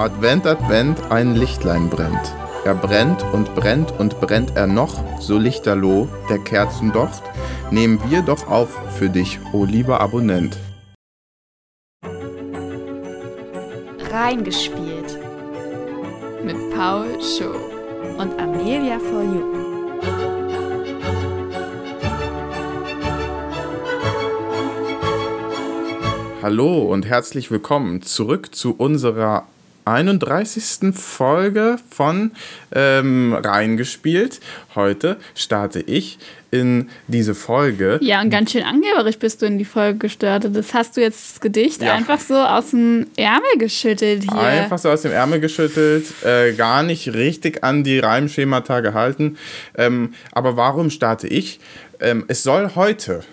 Advent, Advent, ein Lichtlein brennt. Er brennt und brennt und brennt er noch, so lichterloh der Kerzen docht. Nehmen wir doch auf für dich, o lieber Abonnent. Reingespielt. Mit Paul Show und Amelia for You. Hallo und herzlich willkommen zurück zu unserer 31. Folge von ähm, Reingespielt. Heute starte ich in diese Folge. Ja, und ganz schön angeberisch bist du in die Folge gestartet. Das hast du jetzt das Gedicht ja. einfach so aus dem Ärmel geschüttelt hier. Einfach so aus dem Ärmel geschüttelt, äh, gar nicht richtig an die Reimschemata gehalten. Ähm, aber warum starte ich? Ähm, es soll heute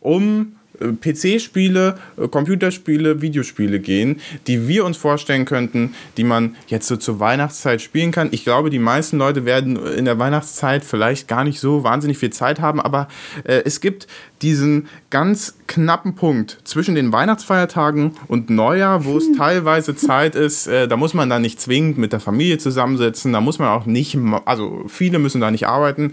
um PC-Spiele, äh, Computerspiele, Videospiele gehen, die wir uns vorstellen könnten, die man jetzt so zur Weihnachtszeit spielen kann. Ich glaube, die meisten Leute werden in der Weihnachtszeit vielleicht gar nicht so wahnsinnig viel Zeit haben, aber äh, es gibt diesen ganz knappen Punkt zwischen den Weihnachtsfeiertagen und Neujahr, wo es teilweise Zeit ist, äh, da muss man dann nicht zwingend mit der Familie zusammensetzen, da muss man auch nicht, also viele müssen da nicht arbeiten.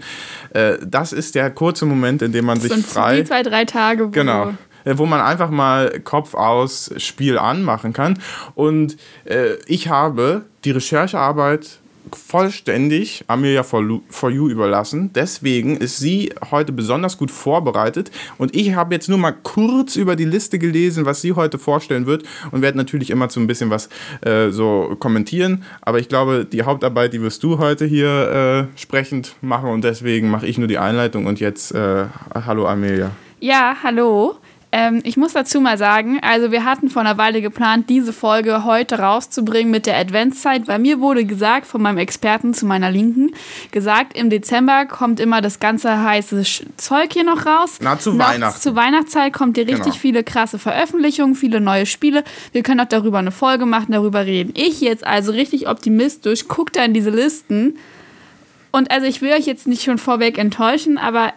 Äh, das ist der kurze Moment, in dem man sich frei... Die zwei, drei Tage. Wo genau äh, wo man einfach mal Kopf aus Spiel anmachen kann. Und äh, ich habe die Recherchearbeit vollständig Amelia for You überlassen. Deswegen ist sie heute besonders gut vorbereitet. Und ich habe jetzt nur mal kurz über die Liste gelesen, was sie heute vorstellen wird. Und werde natürlich immer so ein bisschen was äh, so kommentieren. Aber ich glaube, die Hauptarbeit, die wirst du heute hier äh, sprechend machen. Und deswegen mache ich nur die Einleitung. Und jetzt, äh, hallo Amelia. Ja, hallo. Ähm, ich muss dazu mal sagen, also wir hatten vor einer Weile geplant, diese Folge heute rauszubringen mit der Adventszeit, weil mir wurde gesagt von meinem Experten zu meiner Linken, gesagt, im Dezember kommt immer das ganze heiße Zeug hier noch raus. Na, zu noch Weihnachten. Zu Weihnachtszeit kommt hier richtig genau. viele krasse Veröffentlichungen, viele neue Spiele. Wir können auch darüber eine Folge machen, darüber reden. Ich jetzt also richtig optimistisch, gucke da in diese Listen. Und also ich will euch jetzt nicht schon vorweg enttäuschen, aber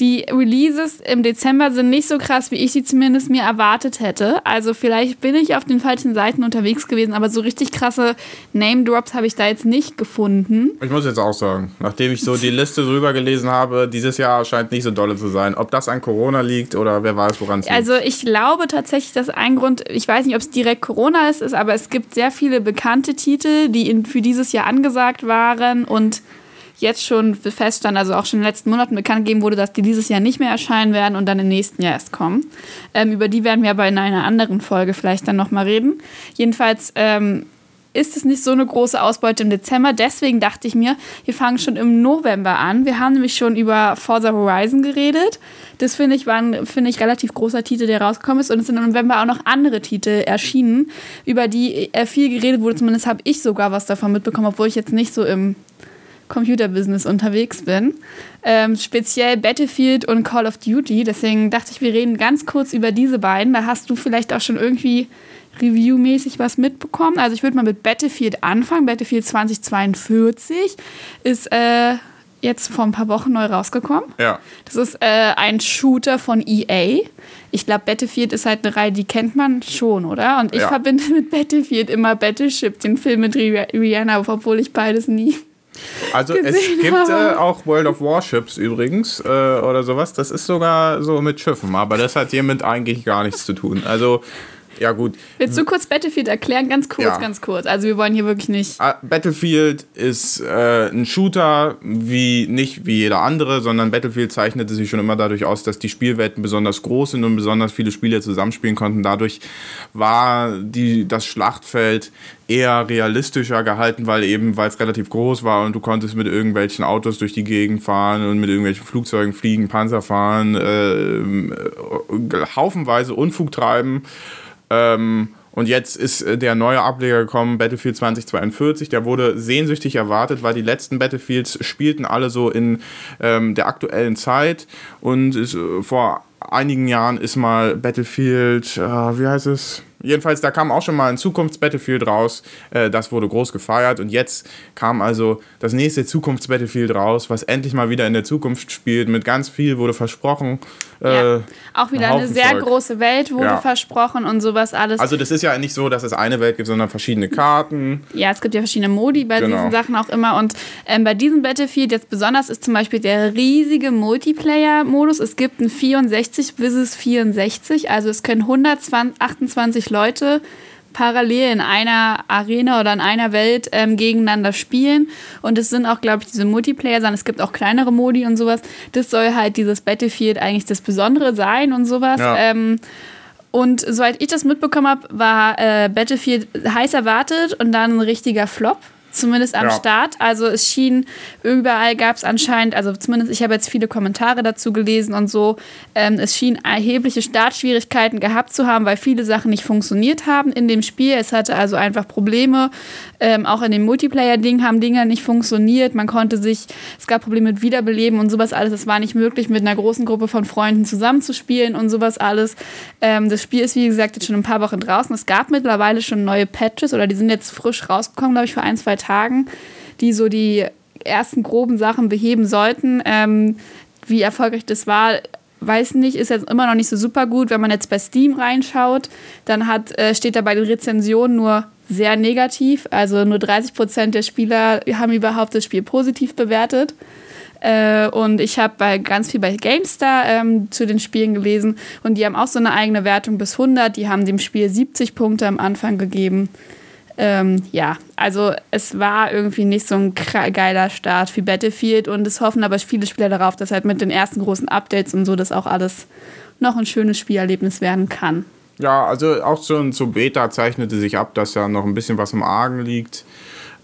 die Releases im Dezember sind nicht so krass, wie ich sie zumindest mir erwartet hätte. Also vielleicht bin ich auf den falschen Seiten unterwegs gewesen, aber so richtig krasse Name-Drops habe ich da jetzt nicht gefunden. Ich muss jetzt auch sagen, nachdem ich so die Liste drüber gelesen habe, dieses Jahr scheint nicht so dolle zu sein. Ob das an Corona liegt oder wer weiß, woran es liegt. Also ich glaube tatsächlich, dass ein Grund, ich weiß nicht, ob es direkt Corona ist, ist, aber es gibt sehr viele bekannte Titel, die in, für dieses Jahr angesagt waren und jetzt schon feststand, also auch schon in den letzten Monaten bekannt gegeben wurde, dass die dieses Jahr nicht mehr erscheinen werden und dann im nächsten Jahr erst kommen. Ähm, über die werden wir aber in einer anderen Folge vielleicht dann nochmal reden. Jedenfalls ähm, ist es nicht so eine große Ausbeute im Dezember. Deswegen dachte ich mir, wir fangen schon im November an. Wir haben nämlich schon über Forza Horizon geredet. Das finde ich war ein find ich, relativ großer Titel, der rausgekommen ist. Und es sind im November auch noch andere Titel erschienen, über die äh, viel geredet wurde. Zumindest habe ich sogar was davon mitbekommen, obwohl ich jetzt nicht so im Computerbusiness unterwegs bin. Ähm, speziell Battlefield und Call of Duty. Deswegen dachte ich, wir reden ganz kurz über diese beiden. Da hast du vielleicht auch schon irgendwie reviewmäßig was mitbekommen. Also ich würde mal mit Battlefield anfangen. Battlefield 2042 ist äh, jetzt vor ein paar Wochen neu rausgekommen. Ja. Das ist äh, ein Shooter von EA. Ich glaube, Battlefield ist halt eine Reihe, die kennt man schon, oder? Und ich ja. verbinde mit Battlefield immer Battleship, den Film mit Rihanna, obwohl ich beides nie also es gibt äh, auch World of Warships übrigens äh, oder sowas. Das ist sogar so mit Schiffen, aber das hat hiermit eigentlich gar nichts zu tun. Also ja, gut. Willst du kurz Battlefield erklären? Ganz kurz, ja. ganz kurz. Also, wir wollen hier wirklich nicht. Ah, Battlefield ist äh, ein Shooter, wie nicht wie jeder andere, sondern Battlefield zeichnete sich schon immer dadurch aus, dass die Spielwelten besonders groß sind und besonders viele Spieler zusammenspielen konnten. Dadurch war die, das Schlachtfeld eher realistischer gehalten, weil eben, weil es relativ groß war und du konntest mit irgendwelchen Autos durch die Gegend fahren und mit irgendwelchen Flugzeugen fliegen, Panzer fahren, äh, äh haufenweise Unfug treiben. Ähm, und jetzt ist äh, der neue Ableger gekommen, Battlefield 2042. Der wurde sehnsüchtig erwartet, weil die letzten Battlefields spielten alle so in ähm, der aktuellen Zeit. Und ist, äh, vor einigen Jahren ist mal Battlefield, äh, wie heißt es? Jedenfalls, da kam auch schon mal ein Zukunfts-Battlefield raus. Äh, das wurde groß gefeiert. Und jetzt kam also das nächste Zukunfts-Battlefield raus, was endlich mal wieder in der Zukunft spielt. Mit ganz viel wurde versprochen. Ja. Äh, auch wieder ein eine sehr Zeug. große Welt wurde ja. versprochen und sowas alles. Also das ist ja nicht so, dass es eine Welt gibt, sondern verschiedene Karten. Ja, es gibt ja verschiedene Modi bei genau. diesen Sachen auch immer. Und ähm, bei diesem Battlefield jetzt besonders ist zum Beispiel der riesige Multiplayer-Modus. Es gibt ein 64 vs 64, also es können 128 Leute parallel in einer Arena oder in einer Welt ähm, gegeneinander spielen. Und es sind auch, glaube ich, diese Multiplayer, sondern es gibt auch kleinere Modi und sowas. Das soll halt dieses Battlefield eigentlich das Besondere sein und sowas. Ja. Ähm, und soweit ich das mitbekommen habe, war äh, Battlefield heiß erwartet und dann ein richtiger Flop zumindest am ja. Start. Also es schien, überall gab es anscheinend, also zumindest ich habe jetzt viele Kommentare dazu gelesen und so, ähm, es schien erhebliche Startschwierigkeiten gehabt zu haben, weil viele Sachen nicht funktioniert haben in dem Spiel. Es hatte also einfach Probleme. Ähm, auch in dem Multiplayer-Ding haben Dinge nicht funktioniert. Man konnte sich, es gab Probleme mit Wiederbeleben und sowas alles. Es war nicht möglich, mit einer großen Gruppe von Freunden zusammenzuspielen und sowas alles. Ähm, das Spiel ist, wie gesagt, jetzt schon ein paar Wochen draußen. Es gab mittlerweile schon neue Patches oder die sind jetzt frisch rausgekommen, glaube ich, vor ein, zwei Tagen. Tagen, die so die ersten groben Sachen beheben sollten. Ähm, wie erfolgreich das war, weiß nicht, ist jetzt immer noch nicht so super gut. Wenn man jetzt bei Steam reinschaut, dann hat, äh, steht da bei den Rezensionen nur sehr negativ. Also nur 30 Prozent der Spieler haben überhaupt das Spiel positiv bewertet. Äh, und ich habe bei ganz viel bei GameStar ähm, zu den Spielen gelesen und die haben auch so eine eigene Wertung bis 100. Die haben dem Spiel 70 Punkte am Anfang gegeben. Ähm, ja, also es war irgendwie nicht so ein geiler Start wie Battlefield und es hoffen aber viele Spieler darauf, dass halt mit den ersten großen Updates und so das auch alles noch ein schönes Spielerlebnis werden kann. Ja, also auch schon zu Beta zeichnete sich ab, dass ja noch ein bisschen was im Argen liegt.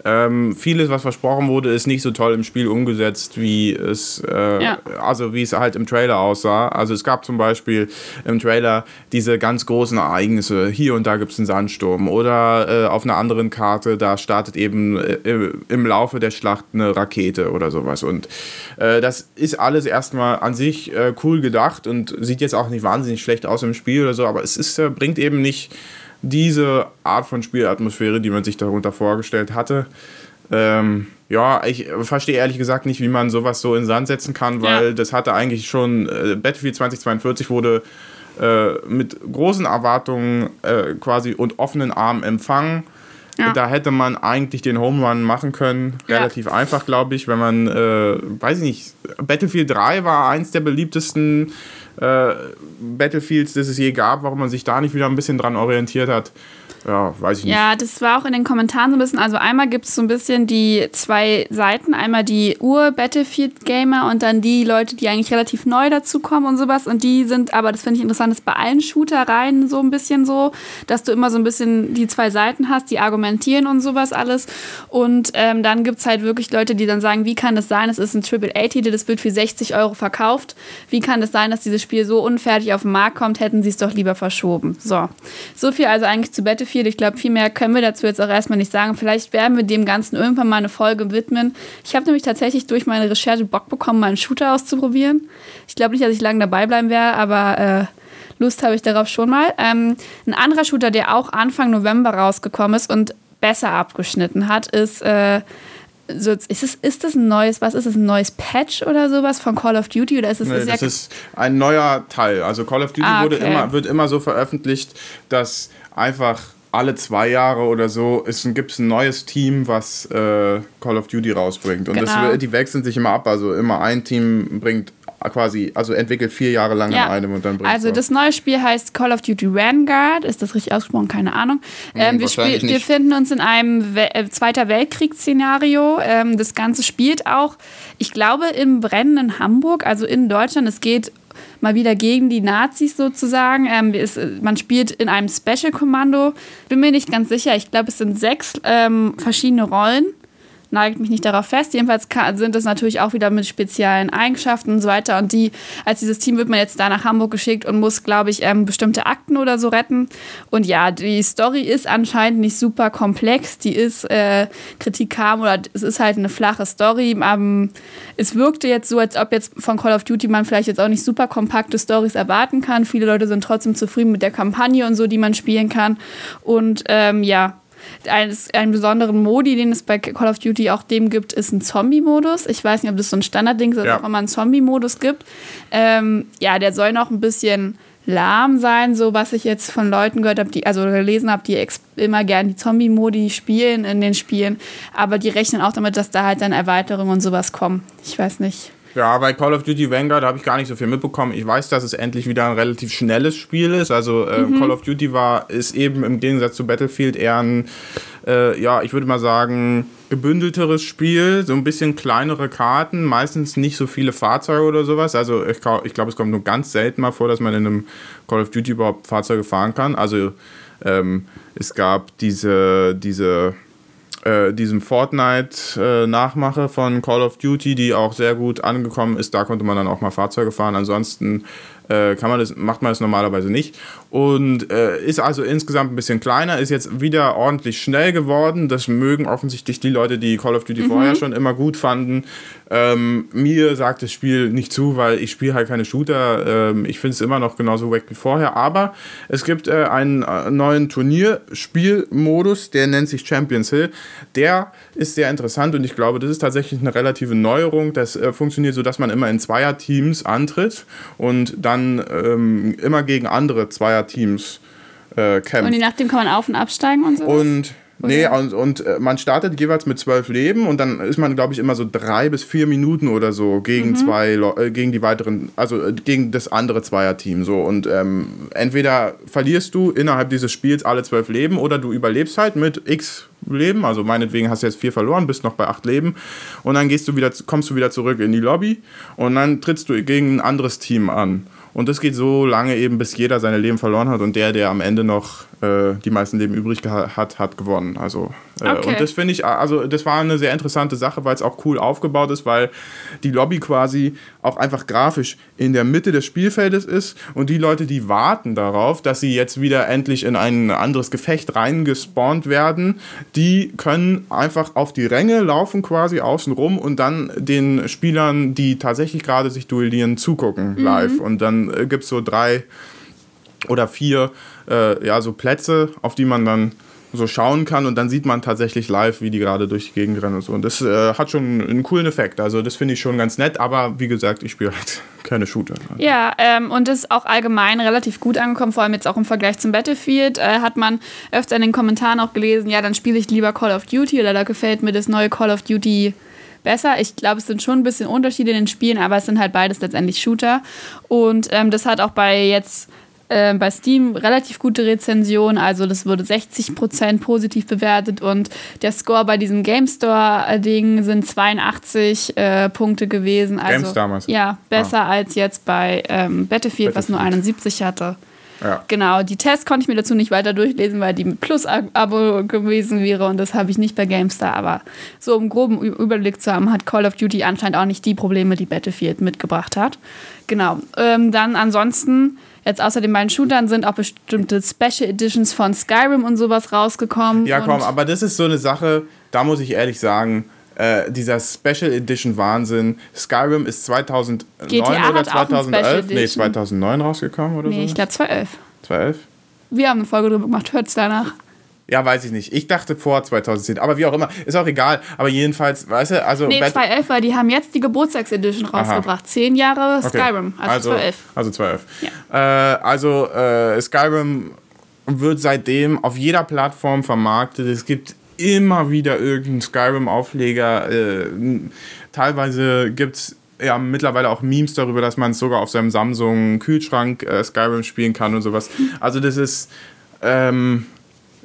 Ähm, vieles, was versprochen wurde, ist nicht so toll im Spiel umgesetzt, wie es, äh, ja. also wie es halt im Trailer aussah. Also es gab zum Beispiel im Trailer diese ganz großen Ereignisse. Hier und da gibt es einen Sandsturm. Oder äh, auf einer anderen Karte, da startet eben äh, im Laufe der Schlacht eine Rakete oder sowas. Und äh, das ist alles erstmal an sich äh, cool gedacht und sieht jetzt auch nicht wahnsinnig schlecht aus im Spiel oder so, aber es ist, äh, bringt eben nicht diese Art von Spielatmosphäre, die man sich darunter vorgestellt hatte. Ähm, ja, ich verstehe ehrlich gesagt nicht, wie man sowas so in Sand setzen kann, weil ja. das hatte eigentlich schon, äh, Battlefield 2042 wurde äh, mit großen Erwartungen äh, quasi und offenen Armen empfangen. Ja. Da hätte man eigentlich den Home Run machen können. Relativ ja. einfach, glaube ich, wenn man, äh, weiß ich nicht, Battlefield 3 war eins der beliebtesten Battlefields, das es je gab, warum man sich da nicht wieder ein bisschen dran orientiert hat ja, weiß ich nicht. Ja, das war auch in den Kommentaren so ein bisschen. Also einmal gibt es so ein bisschen die zwei Seiten. Einmal die Ur-Battlefield-Gamer und dann die Leute, die eigentlich relativ neu dazukommen und sowas. Und die sind, aber das finde ich interessant, ist bei allen Shootereien so ein bisschen so, dass du immer so ein bisschen die zwei Seiten hast, die argumentieren und sowas alles. Und ähm, dann gibt es halt wirklich Leute, die dann sagen, wie kann das sein, es ist ein Triple-A-Titel, das wird für 60 Euro verkauft. Wie kann das sein, dass dieses Spiel so unfertig auf den Markt kommt? Hätten sie es doch lieber verschoben. So. So viel also eigentlich zu Battlefield viel. Ich glaube, viel mehr können wir dazu jetzt auch erstmal nicht sagen. Vielleicht werden wir dem Ganzen irgendwann mal eine Folge widmen. Ich habe nämlich tatsächlich durch meine Recherche Bock bekommen, mal einen Shooter auszuprobieren. Ich glaube nicht, dass ich lange dabei bleiben werde, aber äh, Lust habe ich darauf schon mal. Ähm, ein anderer Shooter, der auch Anfang November rausgekommen ist und besser abgeschnitten hat, ist. Äh, so, ist, es, ist das ein neues, was ist es, ein neues Patch oder sowas von Call of Duty oder ist es nee, das ist ein neuer Teil. Also Call of Duty ah, okay. wurde immer, wird immer so veröffentlicht, dass einfach alle zwei Jahre oder so gibt es ein neues Team, was äh, Call of Duty rausbringt. Und genau. das, die wechseln sich immer ab. Also immer ein Team bringt quasi, also entwickelt vier Jahre lang ja. an einem und dann bringt Also das neue Spiel heißt Call of Duty Vanguard. Ist das richtig ausgesprochen? Keine Ahnung. Ähm, wir, spiel, wir finden uns in einem We äh, Zweiter Weltkriegsszenario. Ähm, das Ganze spielt auch, ich glaube, im brennenden Hamburg, also in Deutschland. Es geht mal wieder gegen die Nazis sozusagen. Ähm, ist, man spielt in einem Special-Kommando. Bin mir nicht ganz sicher. Ich glaube, es sind sechs ähm, verschiedene Rollen nagelt mich nicht darauf fest. Jedenfalls sind es natürlich auch wieder mit speziellen Eigenschaften und so weiter. Und die, als dieses Team wird man jetzt da nach Hamburg geschickt und muss, glaube ich, ähm, bestimmte Akten oder so retten. Und ja, die Story ist anscheinend nicht super komplex. Die ist äh, kritikabel oder es ist halt eine flache Story. Ähm, es wirkte jetzt so, als ob jetzt von Call of Duty man vielleicht jetzt auch nicht super kompakte Stories erwarten kann. Viele Leute sind trotzdem zufrieden mit der Kampagne und so, die man spielen kann. Und ähm, ja, eines, einen besonderen Modi, den es bei Call of Duty auch dem gibt, ist ein Zombie-Modus. Ich weiß nicht, ob das so ein Standardding ist, ja. auch immer einen Zombie-Modus gibt. Ähm, ja, der soll noch ein bisschen lahm sein, so was ich jetzt von Leuten gehört habe, die, also gelesen habe, die immer gern die Zombie-Modi spielen in den Spielen, aber die rechnen auch damit, dass da halt dann Erweiterungen und sowas kommen. Ich weiß nicht. Ja, bei Call of Duty Vanguard habe ich gar nicht so viel mitbekommen. Ich weiß, dass es endlich wieder ein relativ schnelles Spiel ist. Also äh, mhm. Call of Duty war ist eben im Gegensatz zu Battlefield eher ein, äh, ja, ich würde mal sagen, gebündelteres Spiel, so ein bisschen kleinere Karten, meistens nicht so viele Fahrzeuge oder sowas. Also ich, ich glaube, es kommt nur ganz selten mal vor, dass man in einem Call of Duty überhaupt Fahrzeuge fahren kann. Also ähm, es gab diese, diese äh, diesem Fortnite-Nachmache äh, von Call of Duty, die auch sehr gut angekommen ist. Da konnte man dann auch mal Fahrzeuge fahren. Ansonsten äh, kann man das, macht man das normalerweise nicht. Und äh, ist also insgesamt ein bisschen kleiner, ist jetzt wieder ordentlich schnell geworden. Das mögen offensichtlich die Leute, die Call of Duty mhm. vorher schon immer gut fanden. Ähm, mir sagt das Spiel nicht zu, weil ich spiele halt keine Shooter. Ähm, ich finde es immer noch genauso wack wie vorher. Aber es gibt äh, einen äh, neuen Turnierspielmodus, der nennt sich Champions Hill. Der ist sehr interessant und ich glaube, das ist tatsächlich eine relative Neuerung. Das äh, funktioniert so, dass man immer in Zweierteams antritt und dann ähm, immer gegen andere Zweierteams äh, kämpft. Und je nachdem kann man auf- und absteigen und so? Und Nee, und, und äh, man startet jeweils mit zwölf Leben und dann ist man, glaube ich, immer so drei bis vier Minuten oder so gegen mhm. zwei, äh, gegen die weiteren, also äh, gegen das andere Zweierteam. So. Und ähm, entweder verlierst du innerhalb dieses Spiels alle zwölf Leben oder du überlebst halt mit X Leben. Also meinetwegen hast du jetzt vier verloren, bist noch bei acht Leben. Und dann gehst du wieder, kommst du wieder zurück in die Lobby und dann trittst du gegen ein anderes Team an. Und das geht so lange eben, bis jeder seine Leben verloren hat und der, der am Ende noch äh, die meisten Leben übrig hat, hat gewonnen. Also äh, okay. und das finde ich, also das war eine sehr interessante Sache, weil es auch cool aufgebaut ist, weil die Lobby quasi auch einfach grafisch in der Mitte des Spielfeldes ist und die Leute, die warten darauf, dass sie jetzt wieder endlich in ein anderes Gefecht reingespawnt werden, die können einfach auf die Ränge laufen quasi außen rum und dann den Spielern, die tatsächlich gerade sich duellieren, zugucken mhm. live. Und dann äh, gibt es so drei oder vier äh, ja, so Plätze, auf die man dann so schauen kann und dann sieht man tatsächlich live, wie die gerade durch die Gegend rennen und so. Und das äh, hat schon einen coolen Effekt. Also das finde ich schon ganz nett, aber wie gesagt, ich spiele halt keine Shooter. Ja, ähm, und ist auch allgemein relativ gut angekommen, vor allem jetzt auch im Vergleich zum Battlefield. Äh, hat man öfter in den Kommentaren auch gelesen, ja, dann spiele ich lieber Call of Duty oder da gefällt mir das neue Call of Duty besser. Ich glaube, es sind schon ein bisschen Unterschiede in den Spielen, aber es sind halt beides letztendlich Shooter. Und ähm, das hat auch bei jetzt äh, bei Steam relativ gute Rezension. Also das wurde 60% positiv bewertet und der Score bei diesem Game Store-Ding sind 82 äh, Punkte gewesen. Also, Games damals. Ja, besser ah. als jetzt bei ähm, Battlefield, Battlefield, was nur 71 hatte. Ja. Genau, die Tests konnte ich mir dazu nicht weiter durchlesen, weil die mit Plus-Abo gewesen wäre und das habe ich nicht bei GameStar. Aber so um groben Überblick zu haben, hat Call of Duty anscheinend auch nicht die Probleme, die Battlefield mitgebracht hat. Genau. Ähm, dann ansonsten Jetzt außer den beiden Shootern sind auch bestimmte Special Editions von Skyrim und sowas rausgekommen. Ja, komm, aber das ist so eine Sache, da muss ich ehrlich sagen, äh, dieser Special Edition Wahnsinn. Skyrim ist 2009 GTA oder 2011? Nee, 2009 rausgekommen oder so. Nee, ich glaube 2011. 2011? Wir haben eine Folge drüber gemacht, hört es danach. Ja, weiß ich nicht. Ich dachte vor 2010. Aber wie auch immer, ist auch egal. Aber jedenfalls, weißt du, also. Nee, 2011, weil die haben jetzt die Geburtstagsedition rausgebracht. Zehn Jahre Skyrim, okay. also, also 2011. Also 2011. Ja. Äh, also äh, Skyrim wird seitdem auf jeder Plattform vermarktet. Es gibt immer wieder irgendeinen Skyrim-Aufleger. Äh, teilweise gibt es ja mittlerweile auch Memes darüber, dass man sogar auf seinem Samsung-Kühlschrank äh, Skyrim spielen kann und sowas. Also das ist. Ähm,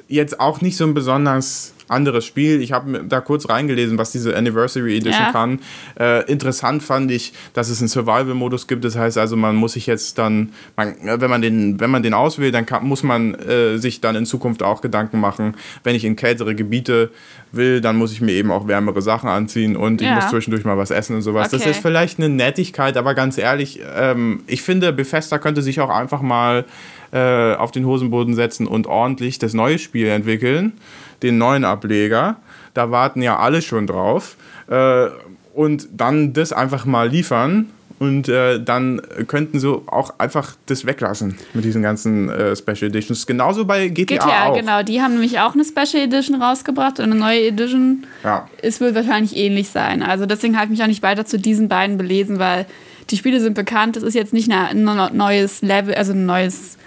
jetzt auch nicht so ein besonders anderes Spiel. Ich habe da kurz reingelesen, was diese Anniversary Edition Ja. kann. Äh, interessant fand ich, dass es einen Survival-Modus gibt. Das heißt also, man muss sich jetzt dann, man, wenn, man den, wenn man den auswählt, dann kann, muss man äh, sich dann in Zukunft auch Gedanken machen, wenn ich in kältere Gebiete will, dann muss ich mir eben auch wärmere Sachen anziehen und ich Ja. muss zwischendurch mal was essen und sowas. Das Okay. ist vielleicht eine Nettigkeit, aber ganz ehrlich, ähm, ich finde, Bethesda könnte sich auch einfach mal äh, auf den Hosenboden setzen und ordentlich das neue Spiel entwickeln, den neuen Ableger. Da warten ja alle schon drauf. Äh, und dann das einfach mal liefern. Und äh, dann könnten sie auch einfach das weglassen mit diesen ganzen äh, Special Editions. Genauso bei GTA, GTA, auch. genau. Die haben nämlich auch eine Special Edition rausgebracht und eine neue Edition. Ja. Es wird wahrscheinlich ähnlich sein. Also deswegen habe ich mich auch nicht weiter zu diesen beiden belesen, weil die Spiele sind bekannt. Es ist jetzt nicht ein neu- neues Level, also ein neues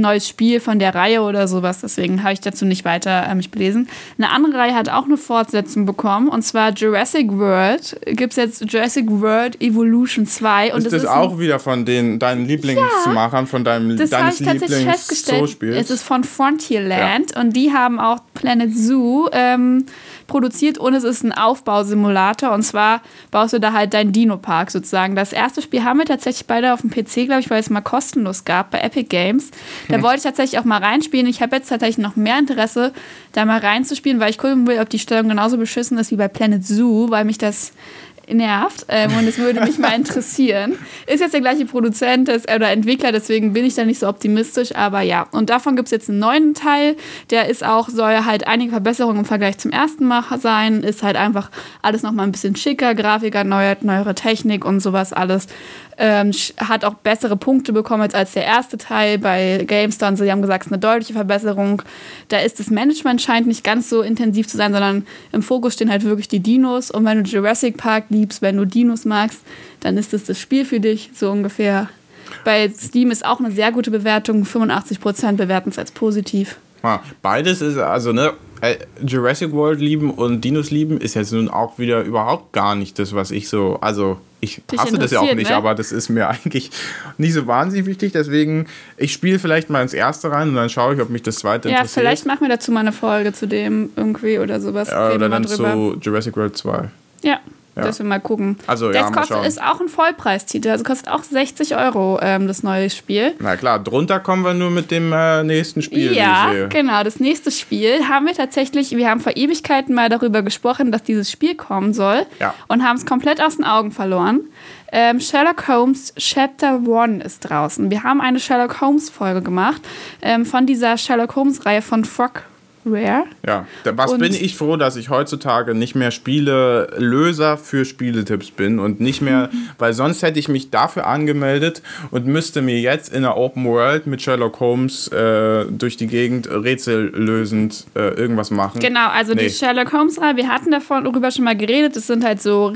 neues Spiel von der Reihe oder sowas. Deswegen habe ich dazu nicht weiter äh, mich belesen. Eine andere Reihe hat auch eine Fortsetzung bekommen und zwar Jurassic World. Gibt es jetzt Jurassic World Evolution 2 und Ist das ein- auch wieder von den, deinen Lieblingsmachern, von deinem, das habe deines ich tatsächlich festgestellt. Es ist von Frontierland und die haben auch Planet Zoo ähm, produziert und es ist ein Aufbausimulator und zwar baust du da halt deinen Dino-Park sozusagen. Das erste Spiel haben wir tatsächlich beide auf dem PC, glaube ich, weil es mal kostenlos gab bei Epic Games. Da wollte ich tatsächlich auch mal reinspielen. Ich habe jetzt tatsächlich noch mehr Interesse, da mal reinzuspielen, weil ich gucken will, ob die Steuerung genauso beschissen ist wie bei Planet Zoo, weil mich das nervt ähm, und es würde mich mal interessieren. Ist jetzt der gleiche Produzent des, oder Entwickler, deswegen bin ich da nicht so optimistisch, aber ja. Und davon gibt es jetzt einen neuen Teil, der ist auch, soll halt einige Verbesserungen im Vergleich zum ersten Mal sein, ist halt einfach alles nochmal ein bisschen schicker, Grafiker, neue, neuere Technik und sowas alles. Ähm, hat auch bessere Punkte bekommen als, der erste Teil bei GameStar. Und so, haben gesagt, es ist eine deutliche Verbesserung. Da ist das Management scheint nicht ganz so intensiv zu sein, sondern im Fokus stehen halt wirklich die Dinos. Und wenn du Jurassic Park liebst, wenn du Dinos magst, dann ist das das Spiel für dich, so ungefähr. Bei Steam ist auch eine sehr gute Bewertung. 85% bewerten es als positiv. Ja, beides ist, also, ne, äh, Jurassic World lieben und Dinos lieben ist jetzt nun auch wieder überhaupt gar nicht das, was ich so, also, ich Dich hasse das ja auch nicht, ne? aber das ist mir eigentlich nicht so wahnsinnig wichtig, deswegen, ich spiele vielleicht mal ins erste rein und dann schaue ich, ob mich das zweite Ja, interessiert. vielleicht machen wir dazu mal eine Folge zu dem irgendwie oder sowas. Ja, oder dann drüber. zu Jurassic World 2. Ja, Ja. dass wir mal gucken. Also, ja, kostet, schauen. ist auch ein Vollpreistitel, also kostet auch 60 Euro ähm, das neue Spiel. Na klar, drunter kommen wir nur mit dem äh, nächsten Spiel. Ja, genau. Das nächste Spiel haben wir tatsächlich, wir haben vor Ewigkeiten mal darüber gesprochen, dass dieses Spiel kommen soll Ja. und haben es komplett aus den Augen verloren. Ähm, Sherlock Holmes Chapter 1 ist draußen. Wir haben eine Sherlock Holmes Folge gemacht ähm, von dieser Sherlock Holmes Reihe von Frog Rare. Ja, was Und- bin ich froh, dass ich heutzutage nicht mehr Spiele-Löser für Spieletipps bin und nicht mehr, Mhm. weil sonst hätte ich mich dafür angemeldet und müsste mir jetzt in der Open World mit Sherlock Holmes äh, durch die Gegend rätsellösend äh, irgendwas machen. Genau, also Nee. die Sherlock Holmes Reihe, wir hatten davon darüber schon mal geredet, das sind halt so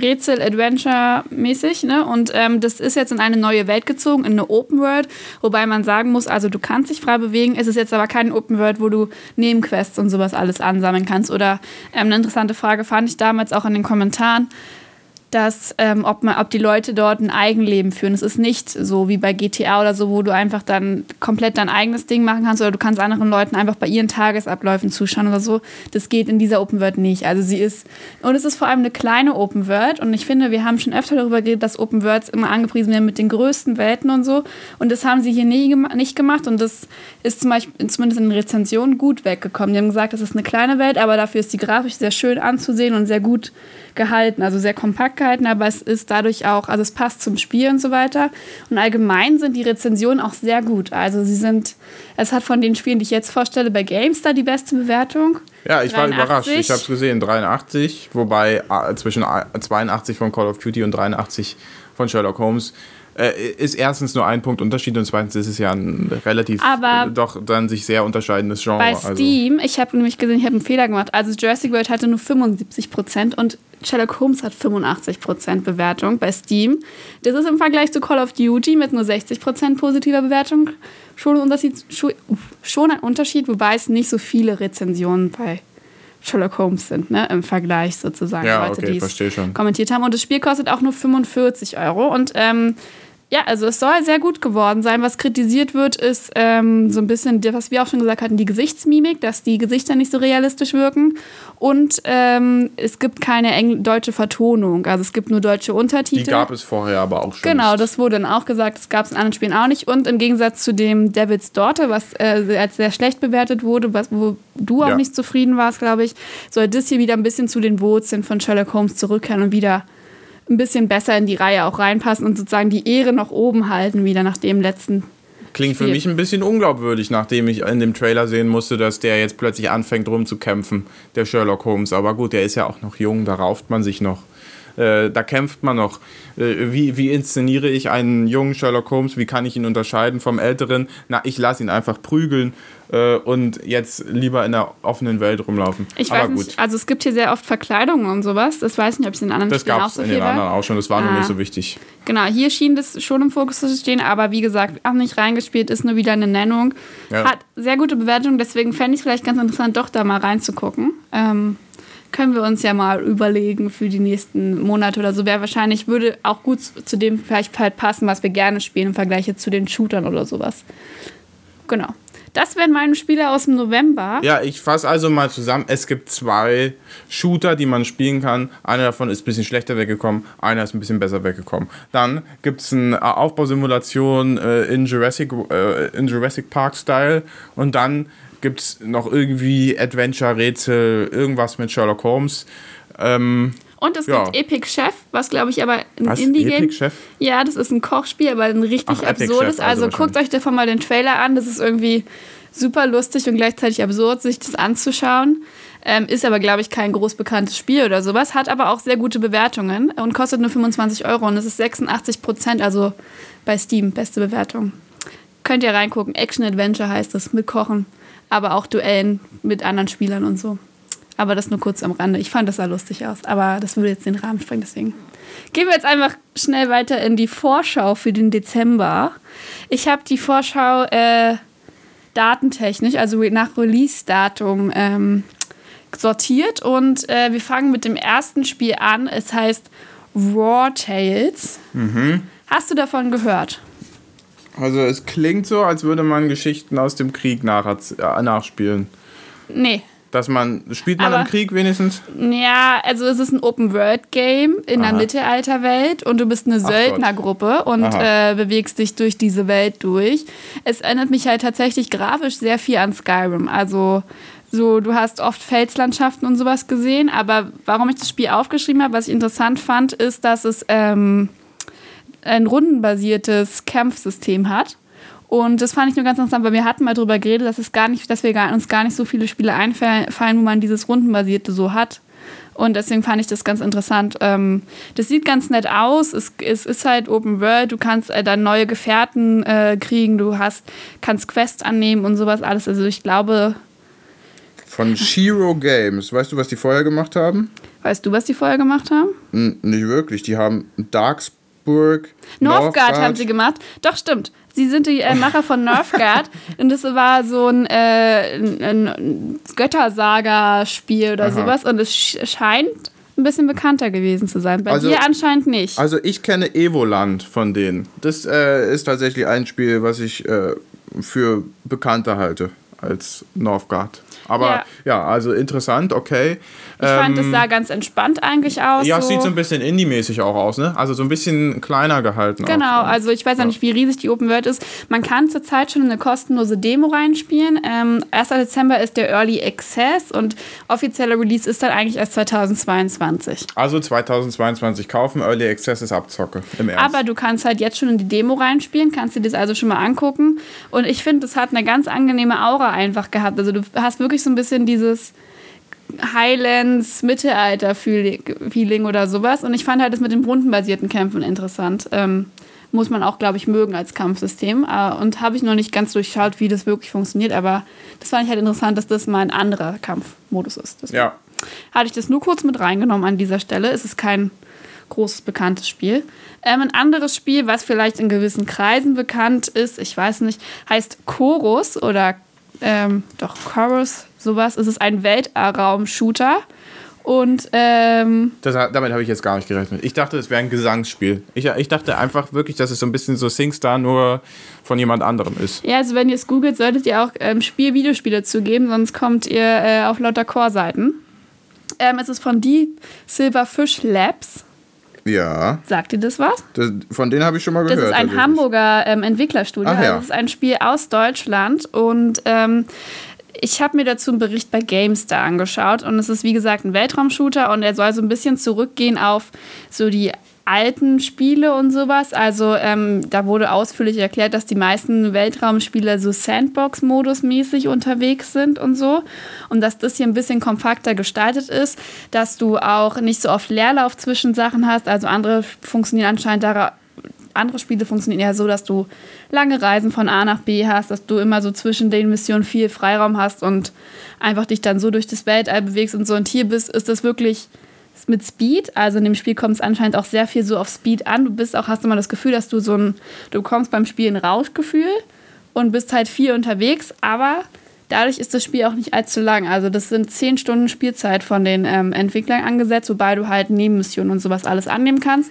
Rätsel-Adventure-mäßig, ne? Und ähm, das ist jetzt in eine neue Welt gezogen, in eine Open World, wobei man sagen muss, also du kannst dich frei bewegen, es ist jetzt aber keine Open World, wo du Nebenquests und sowas alles ansammeln kannst. Oder ähm, eine interessante Frage fand ich damals auch in den Kommentaren dass ähm, ob, man, ob die Leute dort ein Eigenleben führen. Es ist nicht so wie bei GTA oder so, wo du einfach dann komplett dein eigenes Ding machen kannst oder du kannst anderen Leuten einfach bei ihren Tagesabläufen zuschauen oder so. Das geht in dieser Open World nicht. Also sie ist, und es ist vor allem eine kleine Open World und ich finde, wir haben schon öfter darüber geredet, dass Open Worlds immer angepriesen werden mit den größten Welten und so und das haben sie hier nie, nicht gemacht und das ist zum Beispiel, zumindest in den Rezensionen gut weggekommen. Die haben gesagt, das ist eine kleine Welt, aber dafür ist die Grafik sehr schön anzusehen und sehr gut gehalten, also sehr kompakt gehalten, aber es ist dadurch auch, also es passt zum Spiel und so weiter. Und allgemein sind die Rezensionen auch sehr gut. Also sie sind, es hat von den Spielen, die ich jetzt vorstelle, bei GameStar die beste Bewertung. Ja, ich war 83. überrascht. Ich habe es gesehen, 83, wobei äh, zwischen äh, 82 von Call of Duty und 83 von Sherlock Holmes äh, ist erstens nur ein Punkt Unterschied und zweitens ist es ja ein relativ Aber- äh, doch dann sich sehr unterscheidendes Genre. Bei also. Steam, ich habe nämlich gesehen, ich habe einen Fehler gemacht. Also Jurassic World hatte nur 75% und Sherlock Holmes hat 85% Bewertung bei Steam. Das ist im Vergleich zu Call of Duty mit nur 60% positiver Bewertung schon ein Unterschied, schon- ein Unterschied, wobei es nicht so viele Rezensionen bei Sherlock Holmes sind, ne, im Vergleich sozusagen. Ja, Leute, okay, die es verstehe schon. kommentiert haben. Und das Spiel kostet auch nur 45 Euro. Und ähm, Ja, also es soll sehr gut geworden sein. Was kritisiert wird, ist ähm, so ein bisschen, was wir auch schon gesagt hatten, die Gesichtsmimik, dass die Gesichter nicht so realistisch wirken. Und ähm, es gibt keine deutsche Vertonung. Also es gibt nur deutsche Untertitel. Die gab es vorher aber auch schon. Genau, das wurde dann auch gesagt. Das gab es in anderen Spielen auch nicht. Und im Gegensatz zu dem Devil's Daughter, was äh, als sehr schlecht bewertet wurde, was, wo du auch Ja. nicht zufrieden warst, glaube ich, soll das hier wieder ein bisschen zu den Wurzeln von Sherlock Holmes zurückkehren und wieder ein bisschen besser in die Reihe auch reinpassen und sozusagen die Ehre noch oben halten, wieder nach dem letzten. Klingt für Spiel. mich ein bisschen unglaubwürdig, nachdem ich in dem Trailer sehen musste, dass der jetzt plötzlich anfängt rumzukämpfen, der Sherlock Holmes. Aber gut, der ist ja auch noch jung, da rauft man sich noch. Äh, da kämpft man noch. Äh, wie, wie inszeniere ich einen jungen Sherlock Holmes? Wie kann ich ihn unterscheiden vom älteren? Na, ich lasse ihn einfach prügeln äh, und jetzt lieber in der offenen Welt rumlaufen. Ich Aber weiß gut, nicht, also es gibt hier sehr oft Verkleidungen und sowas. Das weiß ich nicht, ob es in den anderen das Spielen auch so in viel den anderen auch schon, das war nur Ah. nicht so wichtig. Genau, hier schien das schon im Fokus zu stehen, aber wie gesagt, auch nicht reingespielt, ist nur wieder eine Nennung. Ja. Hat sehr gute Bewertung, deswegen fände ich es vielleicht ganz interessant, doch da mal reinzugucken. Ähm, können wir uns ja mal überlegen für die nächsten Monate oder so. Wäre wahrscheinlich, würde auch gut zu dem vielleicht halt passen, was wir gerne spielen im Vergleich zu den Shootern oder sowas. Genau. Das wären meine Spiele aus dem November. Ja, ich fasse also mal zusammen. Es gibt zwei Shooter, die man spielen kann. Einer davon ist ein bisschen schlechter weggekommen, einer ist ein bisschen besser weggekommen. Dann gibt es eine Aufbausimulation äh, in, Jurassic, äh, in Jurassic Park-Style. Und dann gibt es noch irgendwie Adventure-Rätsel, irgendwas mit Sherlock Holmes. Ähm, Und es Ja. gibt Epic Chef, was glaube ich aber ein? Indie-Game Epic Chef? Ja, das ist ein Kochspiel, aber ein richtig Ach, absurdes. Also also guckt euch davon mal den Trailer an. Das ist irgendwie super lustig und gleichzeitig absurd, sich das anzuschauen. Ähm, ist aber, glaube ich, kein groß bekanntes Spiel oder sowas. Hat aber auch sehr gute Bewertungen und kostet nur 25 Euro. Und es ist 86 Prozent, also bei Steam, beste Bewertung. Könnt ihr reingucken. Action Adventure heißt es, mit Kochen. Aber auch Duellen mit anderen Spielern und so. Aber das nur kurz am Rande. Ich fand das sah lustig aus. Aber das würde jetzt den Rahmen sprengen, deswegen. Gehen wir jetzt einfach schnell weiter in die Vorschau für den Dezember. Ich habe die Vorschau äh, datentechnisch, also nach Release-Datum, ähm, sortiert. Und äh, wir fangen mit dem ersten Spiel an. Es heißt Raw Tales. Hast du davon gehört? Also es klingt so, als würde man Geschichten aus dem Krieg nach, äh, nachspielen. Nee. Dass man, spielt man Aber- im Krieg wenigstens? Ja, also es ist ein Open-World-Game in der Aha. Mittelalterwelt und du bist eine. Söldnergruppe und äh, bewegst dich durch diese Welt durch. Es erinnert mich halt tatsächlich grafisch sehr viel an Skyrim. Also so, du hast oft Felslandschaften und sowas gesehen, aber warum ich das Spiel aufgeschrieben habe, was ich interessant fand, ist, dass es ähm, ein rundenbasiertes Kampfsystem hat. Und das fand ich nur ganz interessant, weil wir hatten mal drüber geredet, dass es gar nicht, dass wir gar, uns gar nicht so viele Spiele einfallen, wo man dieses rundenbasierte so hat. Und deswegen fand ich das ganz interessant. Ähm, das sieht ganz nett aus. Es, es ist halt Open World. Du kannst äh, dann neue Gefährten äh, kriegen. Du hast, kannst Quests annehmen und sowas alles. Also ich glaube, Von Shiro Games. Weißt du, was die vorher gemacht haben? weißt du, was die vorher gemacht haben? N nicht wirklich. Die haben Darksburg. Northgard haben sie gemacht. Doch, stimmt. Sie sind die äh, Macher von Northgard. und das war so ein, äh, ein, ein Göttersaga-Spiel oder Aha. sowas. Und es sch scheint ein bisschen bekannter gewesen zu sein. Bei Also- dir anscheinend nicht. Also ich kenne Evoland von denen. Das äh, ist tatsächlich ein Spiel, was ich äh, für bekannter halte als Northgard. Aber ja, Ja. also interessant, okay. ich fand, Ähm, es sah ganz entspannt eigentlich aus. Ja, es so. sieht so ein bisschen Indie-mäßig auch aus, ne? Also so ein bisschen kleiner gehalten. Genau, auch. also ich weiß ja nicht, wie riesig die Open World ist. Man kann zurzeit schon eine kostenlose Demo reinspielen. Ähm, 1. Dezember ist der Early Access und offizieller Release ist dann eigentlich erst 2022. Also 2022 kaufen, Early Access ist Abzocke. Im Ernst. Aber du kannst halt jetzt schon in die Demo reinspielen, kannst dir das also schon mal angucken. Und ich finde, das hat eine ganz angenehme Aura einfach gehabt. Also du hast wirklich so ein bisschen dieses Highlands Mittelalter-Feeling oder sowas. Und ich fand halt das mit den rundenbasierten Kämpfen interessant. Ähm, muss man auch, glaube ich, mögen als Kampfsystem. Äh, und habe ich noch nicht ganz durchschaut, wie das wirklich funktioniert. Aber das fand ich halt interessant, dass das mal ein anderer Kampfmodus ist. Deswegen ja. hatte ich das nur kurz mit reingenommen an dieser Stelle. Es ist kein großes, bekanntes Spiel. Ähm, ein anderes Spiel, was vielleicht in gewissen Kreisen bekannt ist, ich weiß nicht, heißt Chorus oder ähm, doch Chorus, sowas. Es ist ein Weltraum-Shooter Und ähm, Das, damit habe ich jetzt gar nicht gerechnet. Ich dachte, es wäre ein Gesangsspiel. Ich, ich dachte einfach wirklich, dass es so ein bisschen so SingStar nur von jemand anderem ist. ja, also wenn ihr es googelt, solltet ihr auch ähm, Spiel-Videospiele zugeben, sonst kommt ihr äh, auf lauter Core-Seiten. Ähm, es ist von Deep Silverfish Labs. Ja, Sagt ihr das was? das, von denen habe ich schon mal Das gehört. ist ein. Hamburger ähm, Entwicklerstudio. Ach ja. Also Das ist ein Spiel aus Deutschland und ähm, ich habe mir dazu einen Bericht bei GameStar angeschaut und es ist wie gesagt ein Weltraumshooter und er soll so ein bisschen zurückgehen auf so die alten Spiele und sowas. Also ähm, da wurde ausführlich erklärt, dass die meisten Weltraumspiele so Sandbox-Modus mäßig unterwegs sind und so. Und dass das hier ein bisschen kompakter gestaltet ist, dass du auch nicht so oft Leerlauf zwischen Sachen hast. Also andere funktionieren anscheinend andere Spiele funktionieren eher so, dass du lange Reisen von A nach B hast, dass du immer so zwischen den Missionen viel Freiraum hast und einfach dich dann so durch das Weltall bewegst und so. Und hier bist, ist das wirklich mit Speed. Also in dem Spiel kommt es anscheinend auch sehr viel so auf Speed an. Du bist auch, hast immer das Gefühl, dass du so ein, du bekommst beim Spiel ein Rauschgefühl und bist halt viel unterwegs, aber dadurch ist das Spiel auch nicht allzu lang. Also das sind zehn Stunden Spielzeit von den ähm, Entwicklern angesetzt, wobei du halt Nebenmissionen und sowas alles annehmen kannst.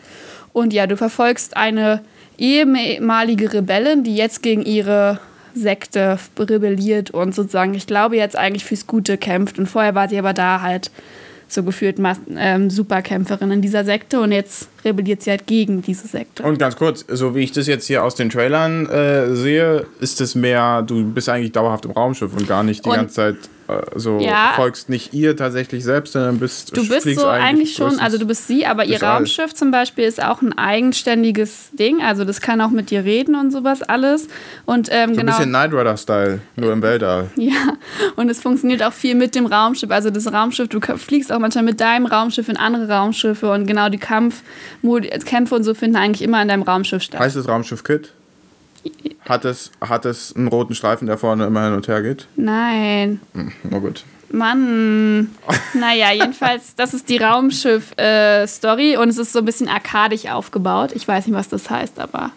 Und ja, du verfolgst eine ehemalige Rebellin, die jetzt gegen ihre Sekte rebelliert und sozusagen, ich glaube, jetzt eigentlich fürs Gute kämpft. Und vorher war sie aber da halt so gefühlt ähm, Superkämpferin in dieser Sekte und jetzt rebelliert sie halt gegen diese Sekte. Und ganz kurz, so wie ich das jetzt hier aus den Trailern äh, sehe, ist es mehr, du bist eigentlich dauerhaft im Raumschiff und gar nicht die Und- ganze Zeit äh, so Ja. folgst nicht ihr tatsächlich selbst, sondern bist Du bist so eigentlich schon, also du bist sie, aber ihr. Raumschiff zum Beispiel ist auch ein eigenständiges Ding. Also das kann auch mit dir reden und sowas alles. Und ähm, so ein genau. bisschen Knight Rider-Style, nur im Weltall. Ja, und es funktioniert auch viel mit dem Raumschiff. Also das Raumschiff, du fliegst auch manchmal mit deinem Raumschiff in andere Raumschiffe und genau die Kampf Kämpfe und so finden eigentlich immer in deinem Raumschiff statt. Heißt das Raumschiff Kit? Hat es, hat es einen roten Streifen, der vorne immer hin und her geht? Nein. Hm, na gut. Mann. Naja, jedenfalls, das ist die Raumschiff-Story und es ist so ein bisschen arkadisch aufgebaut. Ich weiß nicht, was das heißt, aber.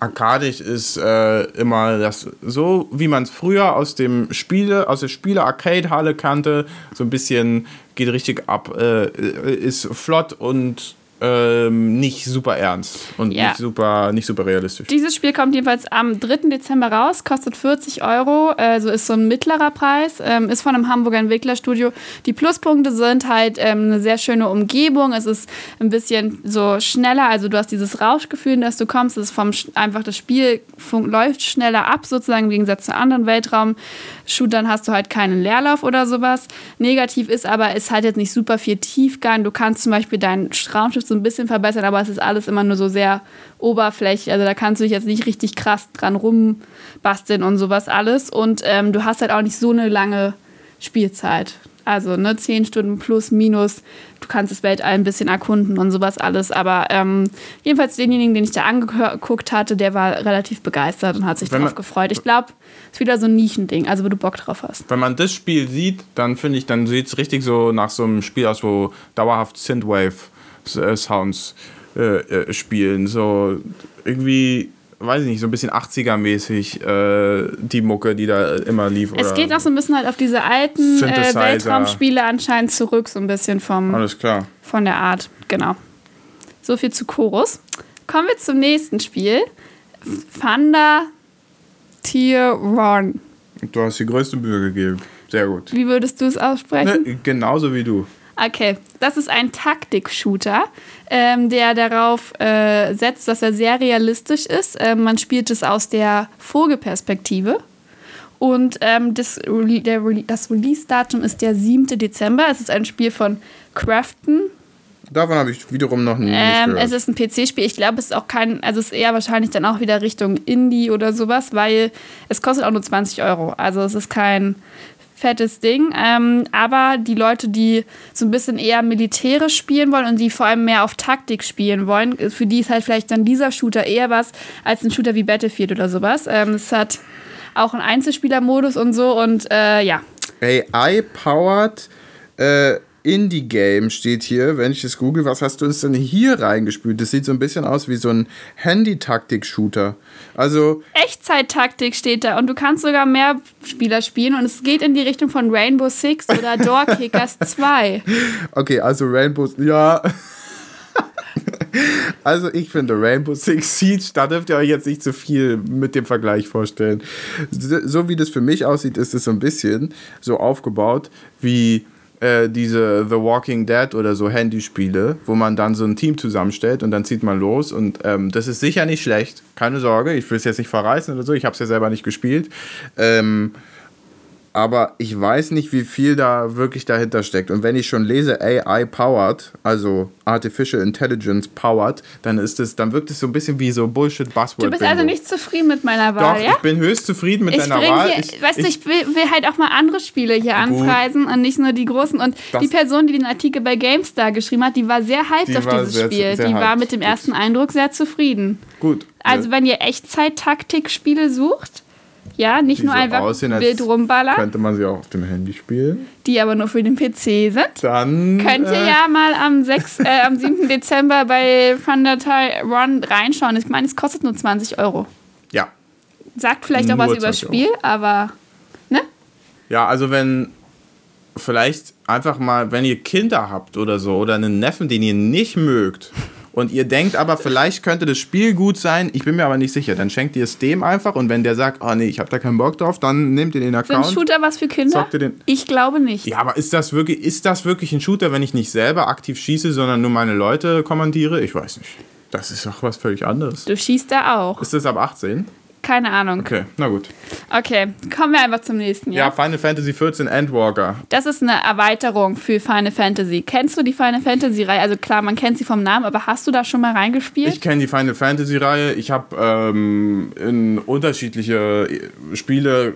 Arkadisch ist äh, immer das, so wie man es früher aus dem Spiele, aus der Spiele-Arcade-Halle kannte, so ein bisschen geht richtig ab, äh, ist flott und ähm, nicht super ernst und Ja. nicht, super, nicht super realistisch. Dieses Spiel kommt jedenfalls am 3. Dezember raus, kostet 40 Euro, also ist so ein mittlerer Preis, ähm, ist von einem Hamburger Entwicklerstudio. Die Pluspunkte sind halt ähm, eine sehr schöne Umgebung, es ist ein bisschen so schneller, also du hast dieses Rauschgefühl, in das du kommst, es ist vom einfach das Spiel läuft schneller ab, sozusagen im Gegensatz zu anderen Weltraum-Shootern hast du halt keinen Leerlauf oder sowas. Negativ ist aber, es hat jetzt nicht super viel Tiefgang. Du kannst zum Beispiel dein Raumschiff so ein bisschen verbessern, aber es ist alles immer nur so sehr oberflächlich. Also da kannst du dich jetzt nicht richtig krass dran rumbasteln und sowas alles. Und ähm, du hast halt auch nicht so eine lange Spielzeit. Also ne, 10 Stunden plus, minus. Du kannst das Weltall ein bisschen erkunden und sowas alles. Aber ähm, jedenfalls denjenigen, den ich da angeguckt hatte, der war relativ begeistert und hat sich Wenn darauf man- gefreut. Ich glaube, es ist wieder so ein Nischending, also wo du Bock drauf hast. Wenn man das Spiel sieht, dann finde ich, dann sieht es richtig so nach so einem Spiel aus, wo dauerhaft Synthwave-Sounds äh, äh, spielen. So irgendwie, weiß ich nicht, so ein bisschen 80er-mäßig äh, die Mucke, die da immer lief. Es geht auch so ein bisschen halt auf diese alten äh. Weltraumspiele anscheinend zurück, so ein bisschen vom, Alles klar. von der Art. Genau. So viel zu Chorus. Kommen wir zum nächsten Spiel. Thunder Tier Run. Du hast die größte Mühe gegeben. Sehr gut. Wie würdest du es aussprechen? Ne, genauso wie du. Okay, das ist ein Taktik-Shooter, ähm, der darauf äh, setzt, dass er sehr realistisch ist. Ähm, man spielt es aus der Vogelperspektive. Und ähm, das, Rele- das Release-Datum ist der 7. Dezember. Es ist ein Spiel von Crafton. Davon habe ich wiederum noch nie Ähm, gehört. es ist ein PC-Spiel. Ich glaube, es ist auch kein, also es ist eher wahrscheinlich dann auch wieder Richtung Indie oder sowas, weil es kostet auch nur 20 Euro. Also es ist kein fettes Ding. Ähm, aber die Leute, die so ein bisschen eher militärisch spielen wollen und die vor allem mehr auf Taktik spielen wollen, für die ist halt vielleicht dann dieser Shooter eher was als ein Shooter wie Battlefield oder sowas. Ähm, es hat auch einen Einzelspielermodus und so und äh, ja. AI-powered äh, Indie-Game steht hier, wenn ich es google, was hast du uns denn hier reingespült? Das sieht so ein bisschen aus wie so ein Handy-Taktik-Shooter. Also. Echtzeit-Taktik steht da und du kannst sogar mehr Spieler spielen und es geht in die Richtung von Rainbow Six oder Door Kickers 2. Okay, also Rainbow, ja. Also ich finde Rainbow Six Siege, da dürft ihr euch jetzt nicht zu viel mit dem Vergleich vorstellen. So wie das für mich aussieht, ist es so ein bisschen so aufgebaut wie äh, diese The Walking Dead oder so Handyspiele, wo man dann so ein Team zusammenstellt und dann zieht man los und ähm, das ist sicher nicht schlecht, keine Sorge, ich will es jetzt nicht verreißen oder so, ich habe es ja selber nicht gespielt. Ähm, aber ich weiß nicht, wie viel da wirklich dahinter steckt. Und wenn ich schon lese AI powered, also Artificial Intelligence powered, dann ist es, dann wirkt es so ein bisschen wie so Bullshit Buzzword. Du bist also nicht zufrieden mit meiner Wahl, Doch, ja? ich bin höchst zufrieden mit ich deiner Wahl. Hier, ich, weißt du, ich will, will, halt auch mal andere Spiele hier gut. anpreisen und nicht nur die großen. Und die Person, die den Artikel bei GameStar geschrieben hat, die war sehr hyped auf dieses sehr, Spiel. Sehr die war mit dem ersten Eindruck sehr zufrieden. Gut. Also, wenn ihr Echtzeit-Taktik-Spiele sucht, ja, nicht nur so einfach aussehen, wild rumballern. Könnte man sie auch auf dem Handy spielen. Die aber nur für den PC sind. Dann. Könnt ihr äh, ja mal am, 6, äh, am 7. Dezember bei Thundertile Run reinschauen. Ich meine, es kostet nur 20 Euro. Ja. Sagt vielleicht auch nur was über das Spiel, Euro. aber. Ne? Ja, also wenn. Vielleicht einfach mal, wenn ihr Kinder habt oder so, oder einen Neffen, den ihr nicht mögt und ihr denkt aber, vielleicht könnte das Spiel gut sein, ich bin mir aber nicht sicher, dann schenkt ihr es dem einfach und wenn der sagt, oh nee, ich habe da keinen Bock drauf, dann nehmt ihr den Account. Ist ein Shooter was für Kinder? Ich glaube nicht. Ja, aber ist das, wirklich, ist das wirklich ein Shooter, wenn ich nicht selber aktiv schieße, sondern nur meine Leute kommandiere? Ich weiß nicht. Das ist doch was völlig anderes. Du schießt da auch. Ist das ab 18? Keine Ahnung. Okay, na gut. Okay, kommen wir einfach zum nächsten. Ja, ja Final Fantasy 14 Endwalker. Das ist eine Erweiterung für Final Fantasy. Kennst du die Final Fantasy-Reihe? Also klar, man kennt sie vom Namen, aber hast du da schon mal reingespielt? Ich kenne die Final Fantasy-Reihe. Ich habe ähm, in unterschiedliche Spiele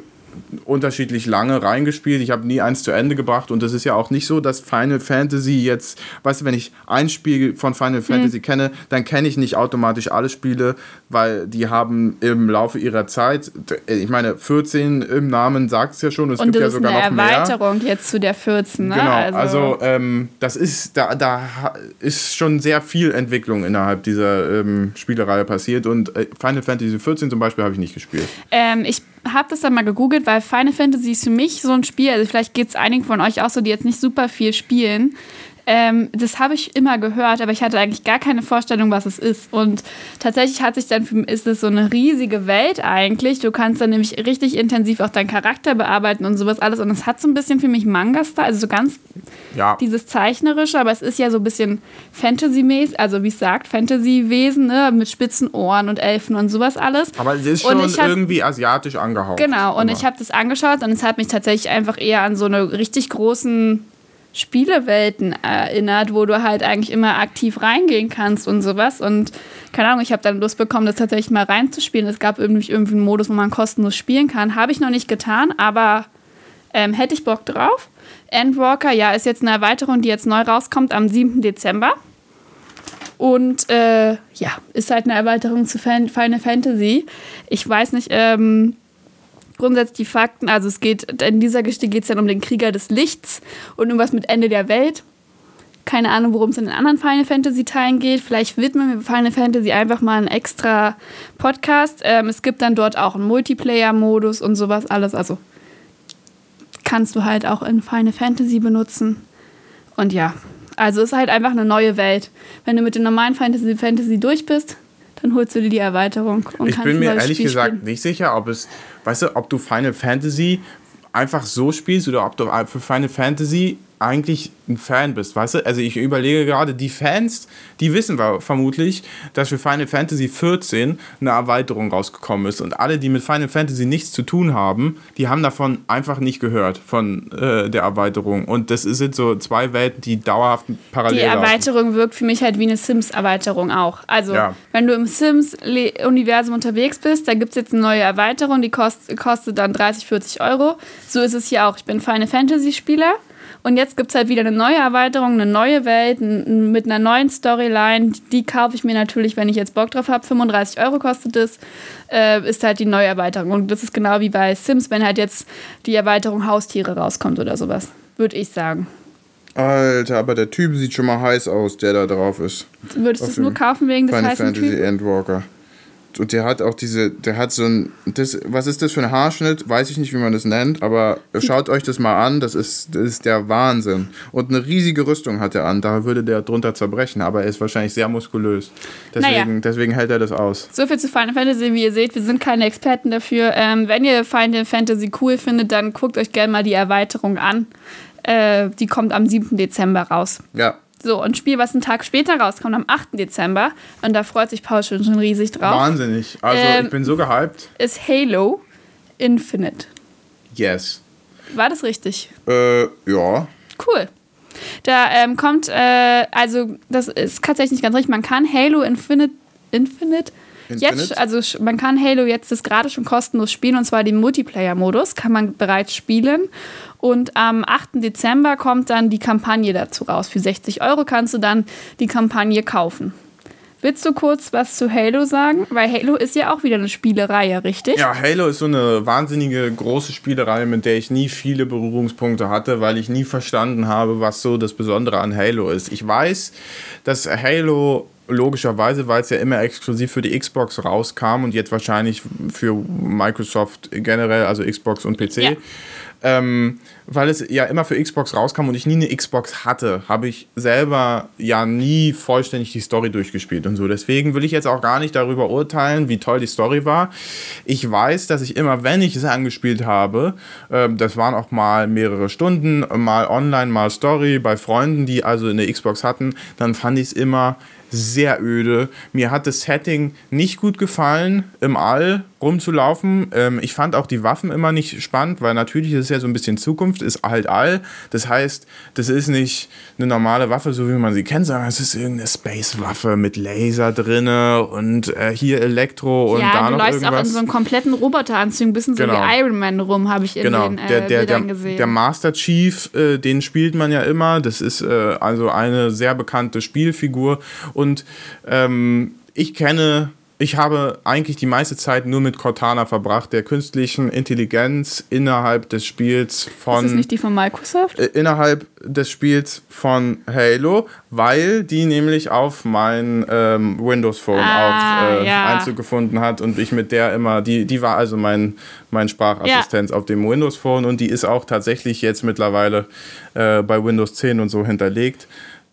unterschiedlich lange reingespielt. Ich habe nie eins zu Ende gebracht und es ist ja auch nicht so, dass Final Fantasy jetzt, weißt du, wenn ich ein Spiel von Final Fantasy mhm. kenne, dann kenne ich nicht automatisch alle Spiele, weil die haben im Laufe ihrer Zeit, ich meine, 14 im Namen sagt es ja schon, es und gibt ja sogar noch mehr. Eine Erweiterung jetzt zu der 14, ne? Genau, also, also ähm, das ist, da, da ist schon sehr viel Entwicklung innerhalb dieser ähm, Spielereihe passiert und äh, Final Fantasy 14 zum Beispiel habe ich nicht gespielt. Ähm, ich habe das dann mal gegoogelt, weil Final Fantasy ist für mich so ein Spiel, also vielleicht geht es einigen von euch auch so, die jetzt nicht super viel spielen. Ähm, das habe ich immer gehört, aber ich hatte eigentlich gar keine Vorstellung, was es ist. Und tatsächlich hat sich dann, für, ist es so eine riesige Welt eigentlich. Du kannst dann nämlich richtig intensiv auch deinen Charakter bearbeiten und sowas alles. Und es hat so ein bisschen für mich Manga-Style, also so ganz ja. dieses Zeichnerische, aber es ist ja so ein bisschen Fantasy-mäßig, also wie es sagt, Fantasy-Wesen, ne? mit spitzen Ohren und Elfen und sowas alles. Aber es ist schon hab, irgendwie asiatisch angehaucht. Genau, und immer. ich habe das angeschaut und es hat mich tatsächlich einfach eher an so eine richtig großen Spielewelten erinnert, wo du halt eigentlich immer aktiv reingehen kannst und sowas. Und keine Ahnung, ich habe dann Lust bekommen, das tatsächlich mal reinzuspielen. Es gab irgendwie, irgendwie einen Modus, wo man kostenlos spielen kann. Habe ich noch nicht getan, aber ähm, hätte ich Bock drauf. Endwalker, ja, ist jetzt eine Erweiterung, die jetzt neu rauskommt am 7. Dezember. Und äh, ja, ist halt eine Erweiterung zu Final Fantasy. Ich weiß nicht, ähm, grundsätzlich die Fakten. Also es geht, in dieser Geschichte geht es dann um den Krieger des Lichts und irgendwas mit Ende der Welt. Keine Ahnung, worum es in den anderen Final Fantasy Teilen geht. Vielleicht widmen wir Final Fantasy einfach mal einen extra Podcast. Ähm, es gibt dann dort auch einen Multiplayer-Modus und sowas alles. Also kannst du halt auch in Final Fantasy benutzen. Und ja, also es ist halt einfach eine neue Welt. Wenn du mit den normalen Fantasy Fantasy durch bist, dann holst du dir die Erweiterung. Und ich bin mir ehrlich Spiel gesagt spielen. nicht sicher, ob es, weißt du, ob du Final Fantasy einfach so spielst oder ob du für Final Fantasy eigentlich ein Fan bist, weißt du? Also ich überlege gerade, die Fans, die wissen vermutlich, dass für Final Fantasy 14 eine Erweiterung rausgekommen ist und alle, die mit Final Fantasy nichts zu tun haben, die haben davon einfach nicht gehört, von äh, der Erweiterung. Und das sind so zwei Welten, die dauerhaft parallel Die Erweiterung laufen. wirkt für mich halt wie eine Sims-Erweiterung auch. Also ja. wenn du im Sims-Universum unterwegs bist, da gibt es jetzt eine neue Erweiterung, die kost kostet dann 30, 40 Euro. So ist es hier auch. Ich bin Final Fantasy-Spieler und jetzt gibt es halt wieder eine neue Erweiterung, eine neue Welt mit einer neuen Storyline. Die kaufe ich mir natürlich, wenn ich jetzt Bock drauf habe. 35 Euro kostet es. Äh, ist halt die neue Erweiterung. Und das ist genau wie bei Sims, wenn halt jetzt die Erweiterung Haustiere rauskommt oder sowas. Würde ich sagen. Alter, aber der Typ sieht schon mal heiß aus, der da drauf ist. Würdest du es nur kaufen wegen des Final heißen Fantasy Typen? Endwalker. Und der hat auch diese, der hat so ein, das, was ist das für ein Haarschnitt? Weiß ich nicht, wie man das nennt, aber schaut euch das mal an, das ist, das ist der Wahnsinn. Und eine riesige Rüstung hat er an, da würde der drunter zerbrechen, aber er ist wahrscheinlich sehr muskulös. Deswegen, Naja. deswegen hält er das aus. So viel zu Final Fantasy, wie ihr seht, wir sind keine Experten dafür. Ähm, wenn ihr Final Fantasy cool findet, dann guckt euch gerne mal die Erweiterung an. Äh, die kommt am 7. Dezember raus. Ja, So, und Spiel, was einen Tag später rauskommt, am 8. Dezember, und da freut sich Paul schon, schon riesig drauf, wahnsinnig. Also Ähm, ich bin so gehypt. ist Halo Infinite. Yes. War das richtig? Äh, ja. Cool. Da ähm, kommt, äh, also das ist tatsächlich nicht ganz richtig. Man kann Halo Infinite, Infinite, Infinite? jetzt, also man kann Halo jetzt das gerade schon kostenlos spielen und zwar den Multiplayer-Modus kann man bereits spielen. Und am 8. Dezember kommt dann die Kampagne dazu raus. Für 60 Euro kannst du dann die Kampagne kaufen. Willst du kurz was zu Halo sagen? Weil Halo ist ja auch wieder eine Spielereihe, richtig? Ja, Halo ist so eine wahnsinnige große Spielerei, mit der ich nie viele Berührungspunkte hatte, weil ich nie verstanden habe, was so das Besondere an Halo ist. Ich weiß, dass Halo logischerweise, weil es ja immer exklusiv für die Xbox rauskam und jetzt wahrscheinlich für Microsoft generell, also Xbox und PC. Ja. Ähm, weil es ja immer für Xbox rauskam und ich nie eine Xbox hatte, habe ich selber ja nie vollständig die Story durchgespielt und so. Deswegen will ich jetzt auch gar nicht darüber urteilen, wie toll die Story war. Ich weiß, dass ich immer, wenn ich es angespielt habe, ähm, das waren auch mal mehrere Stunden, mal online, mal Story bei Freunden, die also eine Xbox hatten, dann fand ich es immer sehr öde. Mir hat das Setting nicht gut gefallen, im All rumzulaufen. Ähm, ich fand auch die Waffen immer nicht spannend, weil natürlich ist es ja so ein bisschen Zukunft, ist halt All. Das heißt, das ist nicht eine normale Waffe, so wie man sie kennt, sondern es ist irgendeine Space-Waffe mit Laser drinne und äh, hier Elektro und ja, da du noch läufst auch in irgendwas. so einem kompletten Roboteranzug, ein bisschen so Genau. wie Iron Man rum, habe ich in Genau, den äh, der, der, der, Bildern gesehen. der Master Chief, äh, den spielt man ja immer. Das ist äh, also eine sehr bekannte Spielfigur. Und ähm, ich kenne, ich habe eigentlich die meiste Zeit nur mit Cortana verbracht, der künstlichen Intelligenz innerhalb des Spiels ist das von. nicht die von Microsoft? äh, Innerhalb des Spiels von Halo, weil die nämlich auf mein ähm, Windows Phone Ah, auch äh, ja. Einzug gefunden hat und ich mit der immer, die, die war also mein, mein Sprachassistenz auf dem Windows Phone und die ist auch tatsächlich jetzt mittlerweile äh, bei Windows 10 und so hinterlegt.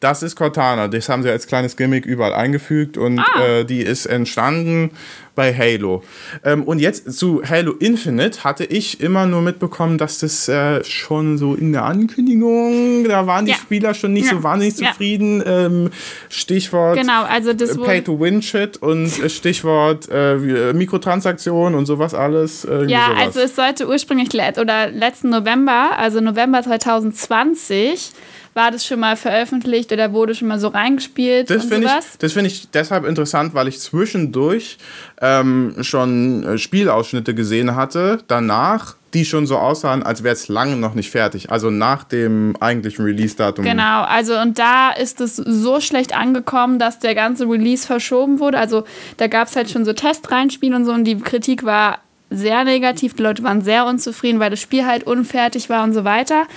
Das ist Cortana, das haben sie als kleines Gimmick überall eingefügt und Ah. äh, die ist entstanden bei Halo. Ähm, und jetzt zu Halo Infinite hatte ich immer nur mitbekommen, dass das äh, schon so in der Ankündigung, da waren die Ja. Spieler schon nicht Ja. so wahnsinnig Ja. zufrieden. Ähm, Stichwort Genau, also das äh. Pay-to-Win-Shit und äh, Stichwort äh, äh, Mikrotransaktionen und sowas alles. Ja, sowas. also es sollte ursprünglich oder letzten November, also November 2020, war das schon mal veröffentlicht oder wurde schon mal so reingespielt Das finde ich, das find ich deshalb interessant, weil ich zwischendurch ähm, schon äh, Spielausschnitte gesehen hatte, danach, die schon so aussahen, als wäre es lange noch nicht fertig. Also nach dem eigentlichen Release-Datum. Genau, also und da ist es so schlecht angekommen, dass der ganze Release verschoben wurde. Also da gab es halt schon so Test-Reinspielen und so und die Kritik war sehr negativ. Die Leute waren sehr unzufrieden, weil das Spiel halt unfertig war und so weiter.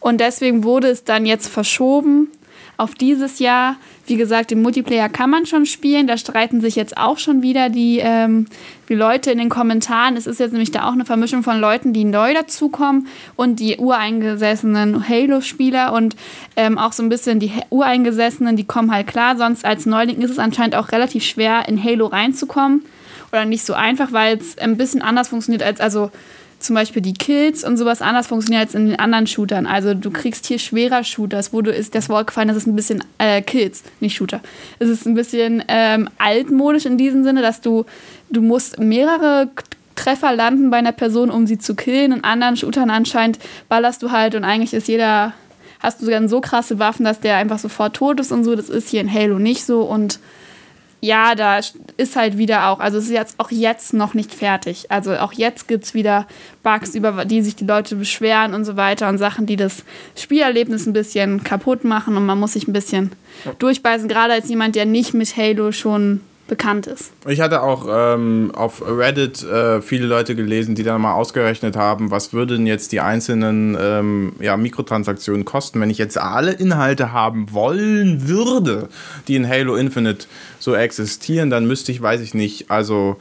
Und deswegen wurde es dann jetzt verschoben auf dieses Jahr. Wie gesagt, im Multiplayer kann man schon spielen. Da streiten sich jetzt auch schon wieder die, ähm, die Leute in den Kommentaren. Es ist jetzt nämlich da auch eine Vermischung von Leuten, die neu dazukommen und die ureingesessenen Halo-Spieler und ähm, auch so ein bisschen die Ureingesessenen, die kommen halt klar. Sonst als Neuling ist es anscheinend auch relativ schwer, in Halo reinzukommen. Oder nicht so einfach, weil es ein bisschen anders funktioniert als, also zum Beispiel die Kills und sowas anders funktioniert als in den anderen Shootern. Also du kriegst hier schwerer Shooter. Es wurde ist das Wort gefallen, das ist ein bisschen äh, Kills, nicht Shooter. Es ist ein bisschen ähm, altmodisch in diesem Sinne, dass du du musst mehrere Treffer landen bei einer Person, um sie zu killen. In anderen Shootern anscheinend ballerst du halt und eigentlich ist jeder hast du dann so krasse Waffen, dass der einfach sofort tot ist und so. Das ist hier in Halo nicht so und ja, da ist halt wieder auch, also es ist jetzt auch jetzt noch nicht fertig. Also auch jetzt gibt es wieder Bugs, über die sich die Leute beschweren und so weiter und Sachen, die das Spielerlebnis ein bisschen kaputt machen und man muss sich ein bisschen durchbeißen, gerade als jemand, der nicht mit Halo schon bekannt ist. Ich hatte auch ähm, auf Reddit äh, viele Leute gelesen, die dann mal ausgerechnet haben, was würden jetzt die einzelnen ähm, ja, Mikrotransaktionen kosten, wenn ich jetzt alle Inhalte haben wollen würde, die in Halo Infinite so existieren, dann müsste ich, weiß ich nicht, also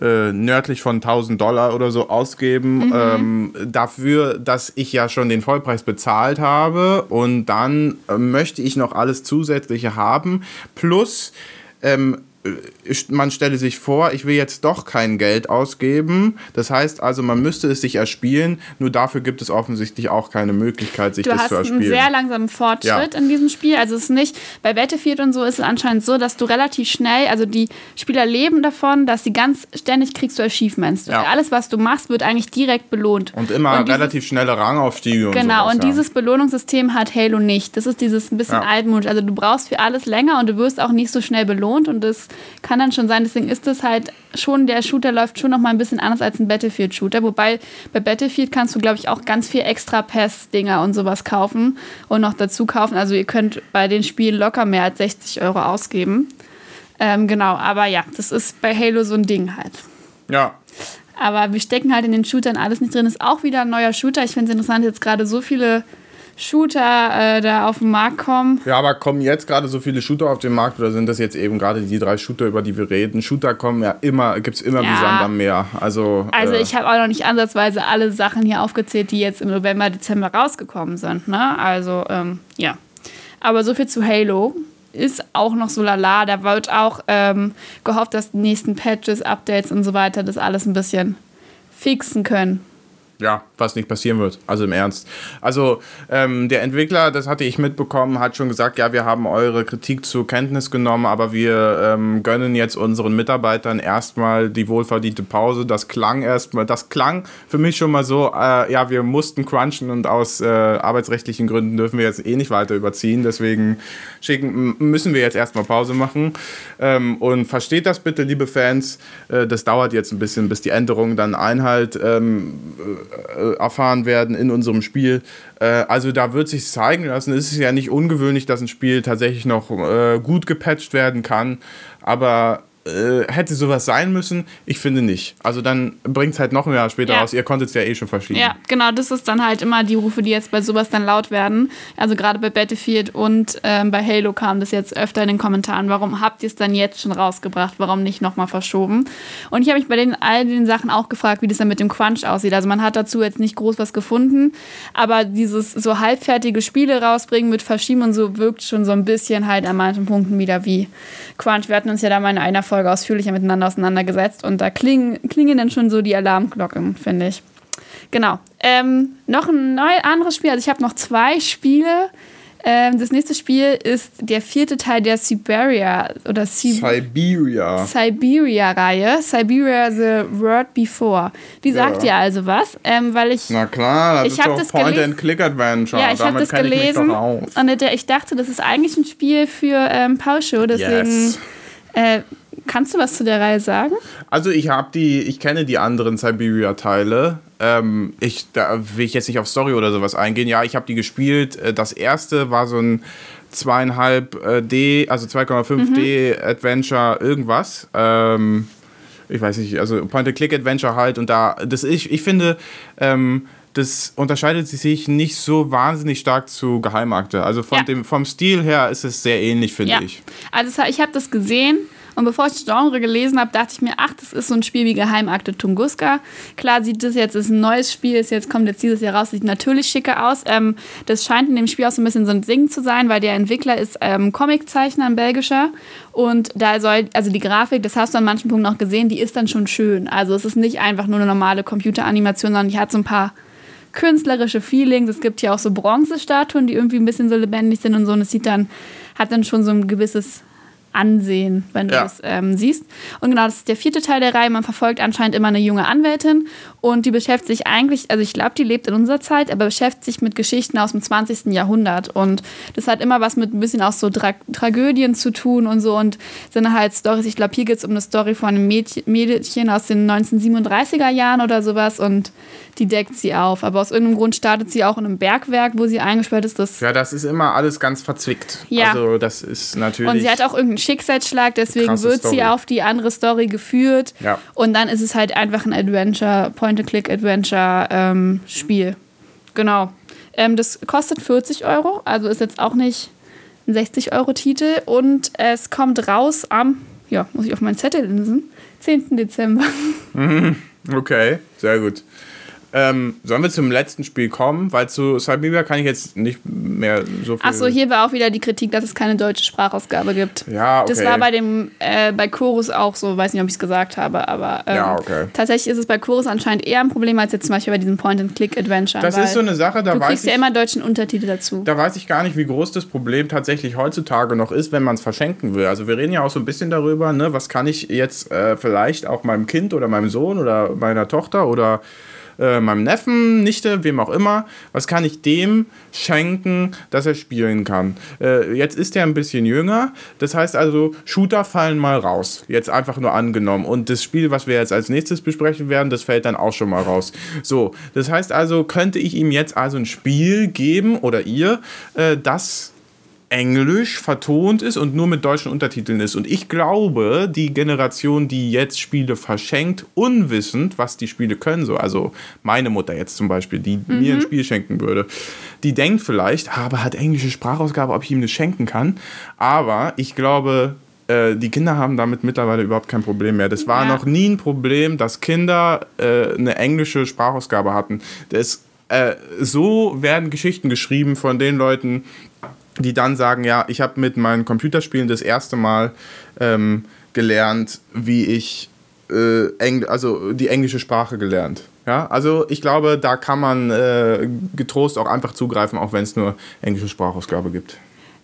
äh, nördlich von 1000 Dollar oder so ausgeben, mhm. ähm, dafür, dass ich ja schon den Vollpreis bezahlt habe und dann äh, möchte ich noch alles Zusätzliche haben, plus ähm, man stelle sich vor, ich will jetzt doch kein Geld ausgeben. Das heißt also, man müsste es sich erspielen, nur dafür gibt es offensichtlich auch keine Möglichkeit, sich du das zu erspielen. Du hast einen sehr langsamen Fortschritt ja. in diesem Spiel. Also es ist nicht, bei Battlefield und so ist es anscheinend so, dass du relativ schnell, also die Spieler leben davon, dass sie ganz ständig kriegst du Achievements. Ja. Alles, was du machst, wird eigentlich direkt belohnt. Und immer und dieses, relativ schnelle Rangaufstiege. Genau, und, sowas, und ja. dieses Belohnungssystem hat Halo nicht. Das ist dieses ein bisschen altmodisch. Also du brauchst für alles länger und du wirst auch nicht so schnell belohnt und das kann dann schon sein, Deswegen ist es halt schon, der Shooter läuft schon noch mal ein bisschen anders als ein Battlefield-Shooter. Wobei bei Battlefield kannst du, glaube ich, auch ganz viel extra Pass-Dinger und sowas kaufen und noch dazu kaufen. Also ihr könnt bei den Spielen locker mehr als 60 Euro ausgeben. Ähm, genau, aber ja, das ist bei Halo so ein Ding halt. Ja. Aber wir stecken halt in den Shootern alles nicht drin. Ist auch wieder ein neuer Shooter. Ich finde es interessant, jetzt gerade so viele Shooter äh, da auf den Markt kommen. Ja, aber kommen jetzt gerade so viele Shooter auf den Markt oder sind das jetzt eben gerade die drei Shooter, über die wir reden? Shooter kommen ja immer, gibt es immer ja. wie Sand am Meer. Also, also äh, ich habe auch noch nicht ansatzweise alle Sachen hier aufgezählt, die jetzt im November, Dezember rausgekommen sind. Ne? Also, ähm, ja. Aber so viel zu Halo. Ist auch noch so lala. Da wird auch ähm, gehofft, dass die nächsten Patches, Updates und so weiter das alles ein bisschen fixen können ja, was nicht passieren wird. Also im Ernst. Also ähm, der Entwickler, das hatte ich mitbekommen, hat schon gesagt, ja, wir haben eure Kritik zur Kenntnis genommen, aber wir ähm, gönnen jetzt unseren Mitarbeitern erstmal die wohlverdiente Pause. Das klang erstmal, das klang für mich schon mal so, äh, ja, wir mussten crunchen und aus äh, arbeitsrechtlichen Gründen dürfen wir jetzt eh nicht weiter überziehen. Deswegen schicken, müssen wir jetzt erstmal Pause machen. Ähm, und versteht das bitte, liebe Fans. Äh, das dauert jetzt ein bisschen, bis die Änderungen dann Einhalt ähm, äh, erfahren werden in unserem Spiel. Äh, also da wird sich zeigen lassen. Es ist ja nicht ungewöhnlich, dass ein Spiel tatsächlich noch äh, gut gepatcht werden kann. Aber äh, hätte sowas sein müssen? Ich finde nicht. Also dann bringt es halt noch ein Jahr später ja. raus. Ihr konntet es ja eh schon verschieben. Ja, genau. Das ist dann halt immer die Rufe, die jetzt bei sowas dann laut werden. Also gerade bei Battlefield und ähm, bei Halo kam das jetzt öfter in den Kommentaren. Warum habt ihr es dann jetzt schon rausgebracht? Warum nicht nochmal verschoben? Und ich habe mich bei den, all den Sachen auch gefragt, wie das dann mit dem Crunch aussieht. Also man hat dazu jetzt nicht groß was gefunden, aber dieses so halbfertige Spiele rausbringen mit Verschieben und so wirkt schon so ein bisschen halt an manchen Punkten wieder wie Crunch. Wir hatten uns ja da mal in einer Folge Folge ausführlicher miteinander auseinandergesetzt und da klingen, klingen dann schon so die Alarmglocken, finde ich. Genau. Ähm, noch ein neu, anderes Spiel. Also ich habe noch zwei Spiele. Ähm, das nächste Spiel ist der vierte Teil der Siberia oder Sib Siberia. Siberia-Reihe. Siberia The Word Before. Die sagt ja. dir also was, ähm, weil ich. Na klar, das ich ist doch das Point-and-Click-Adventure. Ja, ich habe das gelesen ich und ich dachte, das ist eigentlich ein Spiel für ähm, Pausche, deswegen. Yes. Äh, Kannst du was zu der Reihe sagen? Also ich habe die, ich kenne die anderen Siberia-Teile. Ähm, ich, da will ich jetzt nicht auf Story oder sowas eingehen. Ja, ich habe die gespielt. Äh, das erste war so ein zweieinhalb äh, D, also 2,5 D mhm. Adventure irgendwas. Ähm, ich weiß nicht, also Point-and-Click-Adventure halt. Und da, das ich, ich finde, ähm, das unterscheidet sich nicht so wahnsinnig stark zu Geheimakte. Also von ja. dem, vom Stil her ist es sehr ähnlich, finde ja. ich. Also ich habe das gesehen und bevor ich das Genre gelesen habe, dachte ich mir, ach, das ist so ein Spiel wie Geheimakte Tunguska. Klar sieht das jetzt, ist ein neues Spiel, ist jetzt kommt jetzt dieses Jahr raus, sieht natürlich schicker aus. Ähm, das scheint in dem Spiel auch so ein bisschen so ein Singen zu sein, weil der Entwickler ist ähm, Comiczeichner, ein belgischer. Und da soll, also die Grafik, das hast du an manchen Punkten auch gesehen, die ist dann schon schön. Also es ist nicht einfach nur eine normale Computeranimation, sondern die hat so ein paar künstlerische Feelings. Es gibt hier auch so Bronzestatuen, die irgendwie ein bisschen so lebendig sind und so. Und es sieht dann, hat dann schon so ein gewisses ansehen, wenn du ja. das ähm, siehst. Und genau, das ist der vierte Teil der Reihe. Man verfolgt anscheinend immer eine junge Anwältin und die beschäftigt sich eigentlich, also ich glaube, die lebt in unserer Zeit, aber beschäftigt sich mit Geschichten aus dem 20. Jahrhundert. Und das hat immer was mit ein bisschen auch so Tra Tragödien zu tun und so und sind halt Stories. Ich glaube, hier geht es um eine Story von einem Mädchen, Mädchen aus den 1937er Jahren oder sowas und die deckt sie auf. Aber aus irgendeinem Grund startet sie auch in einem Bergwerk, wo sie eingesperrt ist. Das ja, das ist immer alles ganz verzwickt. Ja. Also das ist natürlich. Und sie hat auch irgendeinen Schicksalsschlag, deswegen Krasse wird Story. sie auf die andere Story geführt. Ja. Und dann ist es halt einfach ein Adventure, Point-and-Click-Adventure-Spiel. genau. Ähm, das kostet 40 Euro, also ist jetzt auch nicht ein 60-Euro-Titel. Und es kommt raus am, ja, muss ich auf meinen Zettel lesen, 10. Dezember. Okay, sehr gut. Ähm, sollen wir zum letzten Spiel kommen? Weil zu Cyberpunk kann ich jetzt nicht mehr so viel. Achso, hier war auch wieder die Kritik, dass es keine deutsche Sprachausgabe gibt. Ja, okay. Das war bei dem äh, bei Chorus auch so, weiß nicht, ob ich es gesagt habe, aber ähm, Ja, okay. tatsächlich ist es bei Chorus anscheinend eher ein Problem als jetzt zum Beispiel bei diesem Point-and-Click-Adventure. Das ist so eine Sache, da Du weiß kriegst ich, ja immer deutschen Untertitel dazu. da weiß ich gar nicht, wie groß das Problem tatsächlich heutzutage noch ist, wenn man es verschenken will. Also wir reden ja auch so ein bisschen darüber, ne, was kann ich jetzt äh, vielleicht auch meinem Kind oder meinem Sohn oder meiner Tochter oder äh, meinem Neffen, Nichte, wem auch immer, was kann ich dem schenken, dass er spielen kann. Äh, jetzt ist er ein bisschen jünger, das heißt also, Shooter fallen mal raus. Jetzt einfach nur angenommen. Und das Spiel, was wir jetzt als nächstes besprechen werden, das fällt dann auch schon mal raus. So, das heißt also, könnte ich ihm jetzt also ein Spiel geben oder ihr, äh, das Englisch vertont ist und nur mit deutschen Untertiteln ist. Und ich glaube, die Generation, die jetzt Spiele verschenkt, unwissend, was die Spiele können, so, also meine Mutter jetzt zum Beispiel, die mir ein Spiel schenken würde, die denkt vielleicht, "Ah, aber hat englische Sprachausgabe, ob ich ihm das schenken kann. Aber ich glaube, äh, die Kinder haben damit mittlerweile überhaupt kein Problem mehr. Das war Ja. noch nie ein Problem, dass Kinder äh, eine englische Sprachausgabe hatten. Das, äh, so werden Geschichten geschrieben von den Leuten, die dann sagen, ja, ich habe mit meinen Computerspielen das erste Mal ähm, gelernt, wie ich äh, Engl also die englische Sprache gelernt. Ja, also ich glaube, da kann man äh, getrost auch einfach zugreifen, auch wenn es nur englische Sprachausgabe gibt.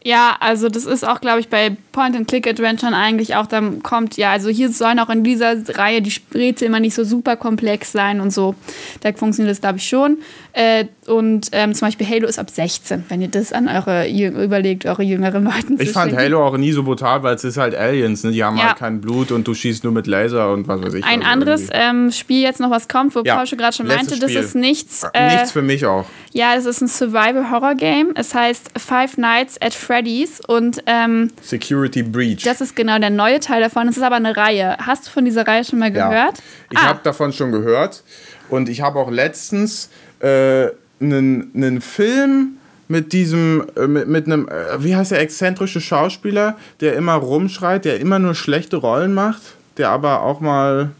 Ja, also das ist auch, glaube ich, bei Point-and-Click-Adventuren eigentlich auch, dann kommt, ja, also hier sollen auch in dieser Reihe die Rätsel immer nicht so super komplex sein und so. Da funktioniert das, glaube ich, schon. Äh, und ähm, zum Beispiel Halo ist ab 16, wenn ihr das an eure, überlegt, eure jüngeren Leuten zu Ich fand schenken. Halo auch nie so brutal, weil es ist halt Aliens, ne? die haben Ja. halt kein Blut und du schießt nur mit Laser und was weiß ich. Ein also anderes ähm, Spiel jetzt noch, was kommt, wo Ja, Paul schon gerade schon letztes meinte, das Spiel. ist nichts. Äh, Nichts für mich auch. Ja, das ist ein Survival-Horror-Game. Es heißt Five Nights at Freddy's und ähm, Security Breach. das ist genau der neue Teil davon. Es ist aber eine Reihe. Hast du von dieser Reihe schon mal Ja. gehört? Ich Ah. habe davon schon gehört und ich habe auch letztens äh, einen einen Film mit diesem, äh, mit, mit einem, äh, wie heißt der, exzentrische Schauspieler, der immer rumschreit, der immer nur schlechte Rollen macht, der aber auch mal,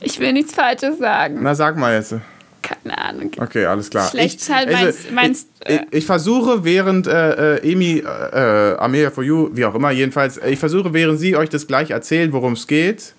Ich will nichts Falsches sagen. na sag mal jetzt. Keine Ahnung. Okay, alles klar. Schlecht ich, halt meinst- meinst, ich, ich, ich versuche während äh, äh, Emi, äh, äh, Amelia for You, wie auch immer, jedenfalls, äh, ich versuche während sie euch das gleich erzählt, worum es geht,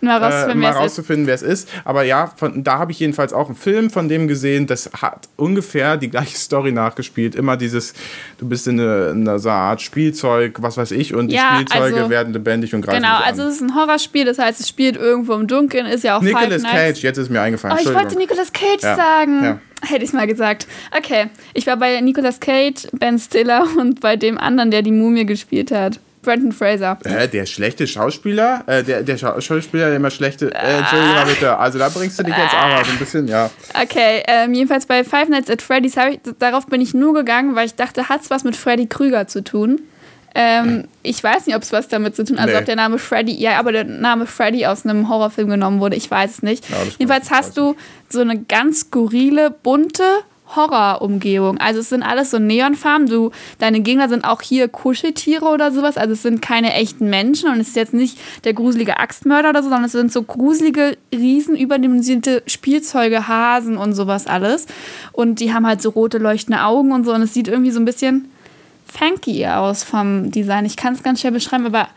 Mal äh, rausfinden, mal es rauszufinden, wer es ist. Aber ja, von, da habe ich jedenfalls auch einen Film von dem gesehen, das hat ungefähr die gleiche Story nachgespielt. Immer dieses, du bist in, eine, in einer so Art Spielzeug, was weiß ich, und Ja, die Spielzeuge also- werden lebendig und greifen Genau, also es ist ein Horrorspiel, das heißt, es spielt irgendwo im Dunkeln, ist ja auch Nicolas. Cage, jetzt ist mir eingefallen. Oh, ich wollte. Nicolas Cage Ja, sagen. ja. Hätte ich mal gesagt. Okay, ich war bei Nicolas Cage, Ben Stiller und bei dem anderen, der die Mumie gespielt hat. Brendan Fraser. Hä, der schlechte Schauspieler? Äh, der, der Schau- Schauspieler, der immer schlechte. Äh, Entschuldigung mal bitte. Also da bringst du dich jetzt aber so ein bisschen, ja. Okay, ähm, jedenfalls bei Five Nights at Freddy's, ich, darauf bin ich nur gegangen, weil ich dachte, hat es was mit Freddy Krüger zu tun? Ähm, ich weiß nicht, ob es was damit zu tun hat, also Nee. ob der Name Freddy, ja, aber der Name Freddy aus einem Horrorfilm genommen wurde, ich weiß es nicht. Ja, Jedenfalls hast du so eine ganz skurrile, bunte Horrorumgebung. Also es sind alles so Neonfarben. Du, deine Gegner sind auch hier Kuscheltiere oder sowas. Also es sind keine echten Menschen und es ist jetzt nicht der gruselige Axtmörder oder so, sondern es sind so gruselige, riesen überdimensionierte Spielzeuge, Hasen und sowas alles. Und die haben halt so rote leuchtende Augen und so und es sieht irgendwie so ein bisschen funky aus vom Design. Ich kann es ganz schwer beschreiben, aber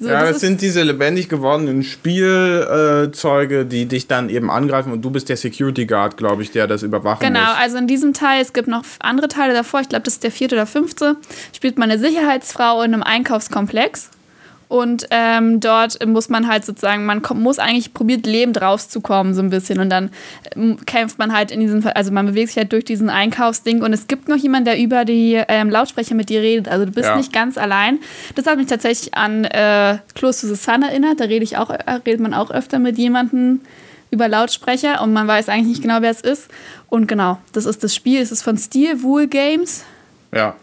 so, Ja, das, sind diese lebendig gewordenen Spielzeuge, die dich dann eben angreifen und du bist der Security Guard, glaube ich, der das überwachen Genau, muss. also in diesem Teil, es gibt noch andere Teile davor, ich glaube, das ist der vierte oder fünfte, spielt man eine Sicherheitsfrau in einem Einkaufskomplex. Und ähm, dort muss man halt sozusagen, man kommt, muss eigentlich probiert, lebend rauszukommen, so ein bisschen. Und dann ähm, kämpft man halt in diesem, also man bewegt sich halt durch diesen Einkaufsding. Und es gibt noch jemanden, der über die ähm, Lautsprecher mit dir redet. Also du bist Ja. nicht ganz allein. Das hat mich tatsächlich an äh, Close to the Sun erinnert. Da rede ich auch, äh, redet man auch öfter mit jemandem über Lautsprecher und man weiß eigentlich nicht genau, wer es ist. Und genau, das ist das Spiel. Es ist von Steel Wool Games. Ja.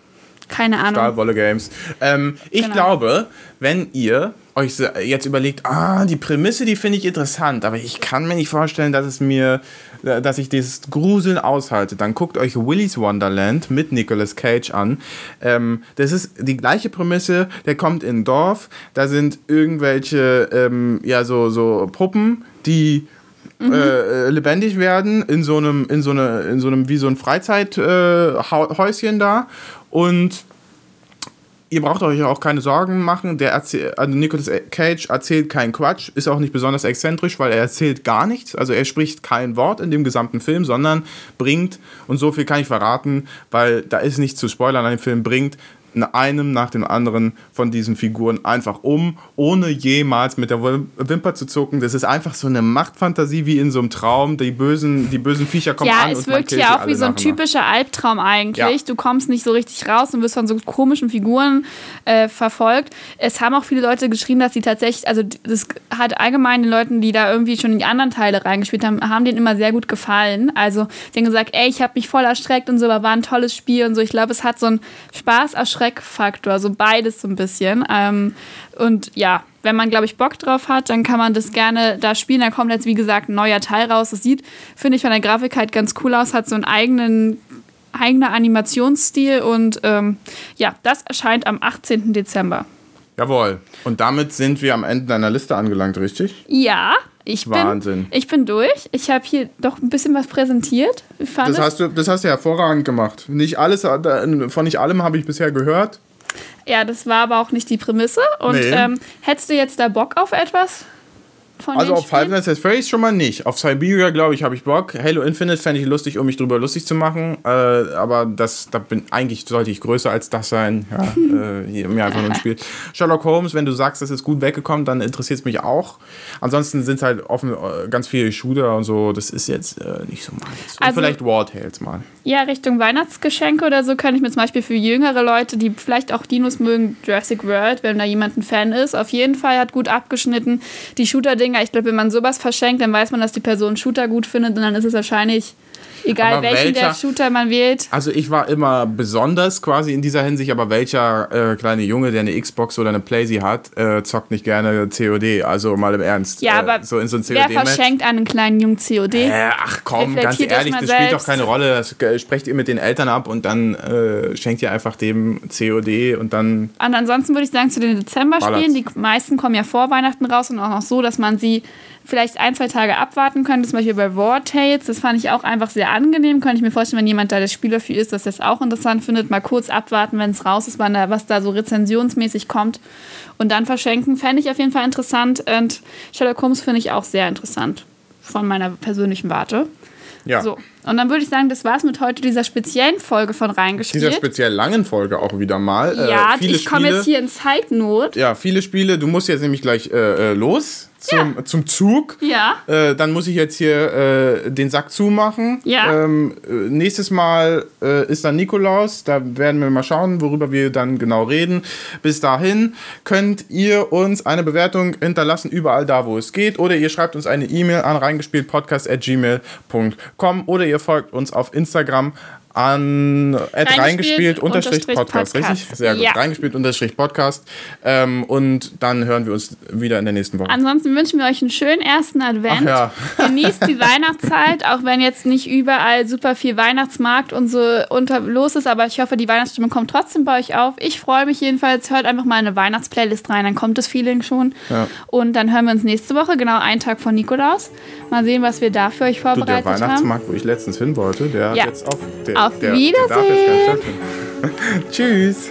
Keine Ahnung. Stahlwolle Games. Ähm, ich Genau. glaube, wenn ihr euch so jetzt überlegt, ah, die Prämisse, die finde ich interessant, aber ich kann mir nicht vorstellen, dass es mir, dass ich dieses Gruseln aushalte, dann guckt euch Willy's Wonderland mit Nicolas Cage an. Ähm, das ist die gleiche Prämisse, der kommt in ein Dorf, da sind irgendwelche, ähm, ja, so, so Puppen, die äh, lebendig werden in so einem, in so eine, in so einem, wie so ein Freizeithäuschen äh, da. Und ihr braucht euch auch keine Sorgen machen. Der also Nicolas Cage erzählt keinen Quatsch, ist auch nicht besonders exzentrisch, weil er erzählt gar nichts. Also er spricht kein Wort in dem gesamten Film, sondern bringt, und so viel kann ich verraten, weil da ist nichts zu spoilern an dem Film, bringt einem nach dem anderen von diesen Figuren einfach um, ohne jemals mit der Wim- Wimper zu zucken. Das ist einfach so eine Machtfantasie wie in so einem Traum. Die bösen, die bösen Viecher kommen Ja, an es und man wirkt ja auch wie so ein typischer Albtraum eigentlich. Ja. Du kommst nicht so richtig raus und wirst von so komischen Figuren äh, verfolgt. Es haben auch viele Leute geschrieben, dass sie tatsächlich, also das hat allgemein den Leuten, die da irgendwie schon in die anderen Teile reingespielt haben, haben denen immer sehr gut gefallen. Also die haben gesagt, ey, ich habe mich voll erschreckt und so, aber war ein tolles Spiel und so. Ich glaube, es hat so einen Spaß-Erschreck-Faktor, so beides so ein bisschen. Ähm, und ja, wenn man, glaube ich, Bock drauf hat, dann kann man das gerne da spielen. Da kommt jetzt, wie gesagt, ein neuer Teil raus. Das sieht, finde ich, von der Grafik halt ganz cool aus, hat so einen eigenen eigener Animationsstil und ähm, ja, das erscheint am 18. Dezember. Jawohl. Und damit sind wir am Ende deiner Liste angelangt, richtig? Ja, ich bin, Wahnsinn. ich bin durch. Ich habe hier doch ein bisschen was präsentiert. Das hast, du, das hast du hervorragend gemacht. Nicht alles, äh, von nicht allem habe ich bisher gehört. ja, das war aber auch nicht die Prämisse. Und Nee. ähm, hättest du jetzt da Bock auf etwas? Von Also auf Five? Nights at Freddy's schon mal nicht. Auf Siberia, glaube ich, habe ich Bock. Halo Infinite fände ich lustig, um mich drüber lustig zu machen. Äh, aber das, da bin, eigentlich sollte ich größer als das sein. Ja, äh, hier, mir einfach nur ein Spiel. Sherlock Holmes, wenn du sagst, das ist gut weggekommen, dann interessiert es mich auch. Ansonsten sind es halt offen äh, ganz viele Shooter und so. Das ist jetzt äh, nicht so meins. Also- vielleicht War Tales mal. Ja, Richtung Weihnachtsgeschenke oder so könnte ich mir zum Beispiel für jüngere Leute, die vielleicht auch Dinos mögen, Jurassic World, wenn da jemand ein Fan ist, auf jeden Fall hat gut abgeschnitten. Die Shooter-Dinger, ich glaube, wenn man sowas verschenkt, dann weiß man, dass die Person Shooter gut findet und dann ist es wahrscheinlich egal, Aber welchen der welcher- Shooter man wählt. Also ich war immer besonders quasi in dieser Hinsicht, aber welcher äh, kleine Junge, der eine Xbox oder eine Playsee hat, äh, zockt nicht gerne COD, also mal im Ernst. Ja, äh, aber so in so ein Wer verschenkt einen kleinen Jungen COD? Äh, ach komm, ganz ehrlich, das spielt doch keine Rolle. Das äh, sprecht ihr mit den Eltern ab und dann äh, schenkt ihr einfach dem COD und dann. Und ansonsten würde ich sagen, zu den Dezember-Spielen, die meisten kommen ja vor Weihnachten raus und auch noch so, dass man sie vielleicht ein, zwei Tage abwarten könnte. Zum Beispiel bei War Tales, das fand ich auch einfach sehr angenehm. Könnte ich mir vorstellen, wenn jemand da der Spieler für ist, dass das auch interessant findet, mal kurz abwarten, wenn es raus ist, wann da, was da so rezensionsmäßig kommt und dann verschenken. Fände ich auf jeden Fall interessant und Sherlock Holmes finde ich auch sehr interessant von meiner persönlichen Warte. Ja. So, und dann würde ich sagen, das war's mit heute dieser speziellen Folge von Reingespielt. Dieser speziell langen Folge auch wieder mal. ja, äh, ich komme jetzt hier in Zeitnot. Ja, viele Spiele. Du musst jetzt nämlich gleich äh, äh, los zum, zum Zug. Ja. Äh, dann muss ich jetzt hier äh, den Sack zumachen. Ja. Ähm, äh, nächstes Mal äh, ist dann Nikolaus. Da werden wir mal schauen, worüber wir dann genau reden. Bis dahin könnt ihr uns eine Bewertung hinterlassen, überall da, wo es geht. Oder ihr schreibt uns eine E-Mail an reingespieltpodcast.gmail.com oder ihr folgt uns auf Instagram an at reingespielt unterstrich Podcast, Podcast. richtig? Sehr gut. Ja. Reingespielt unterstrich Podcast. Ähm, und dann hören wir uns wieder in der nächsten Woche. Ansonsten wünschen wir euch einen schönen ersten Advent. Ja. Genießt die Weihnachtszeit, auch wenn jetzt nicht überall super viel Weihnachtsmarkt und so unter los ist, aber ich hoffe, die Weihnachtsstimmung kommt trotzdem bei euch auf. Ich freue mich jedenfalls. Hört einfach mal eine Weihnachtsplaylist rein, dann kommt das Feeling schon. Ja. Und dann hören wir uns nächste Woche, genau einen Tag von Nikolaus. Mal sehen, was wir da für euch Du, der vorbereitet haben. Weihnachtsmarkt, wo ich letztens hin wollte, der Ja. hat jetzt auf. Der, Auf der, der Wiedersehen. stattfinden. Tschüss.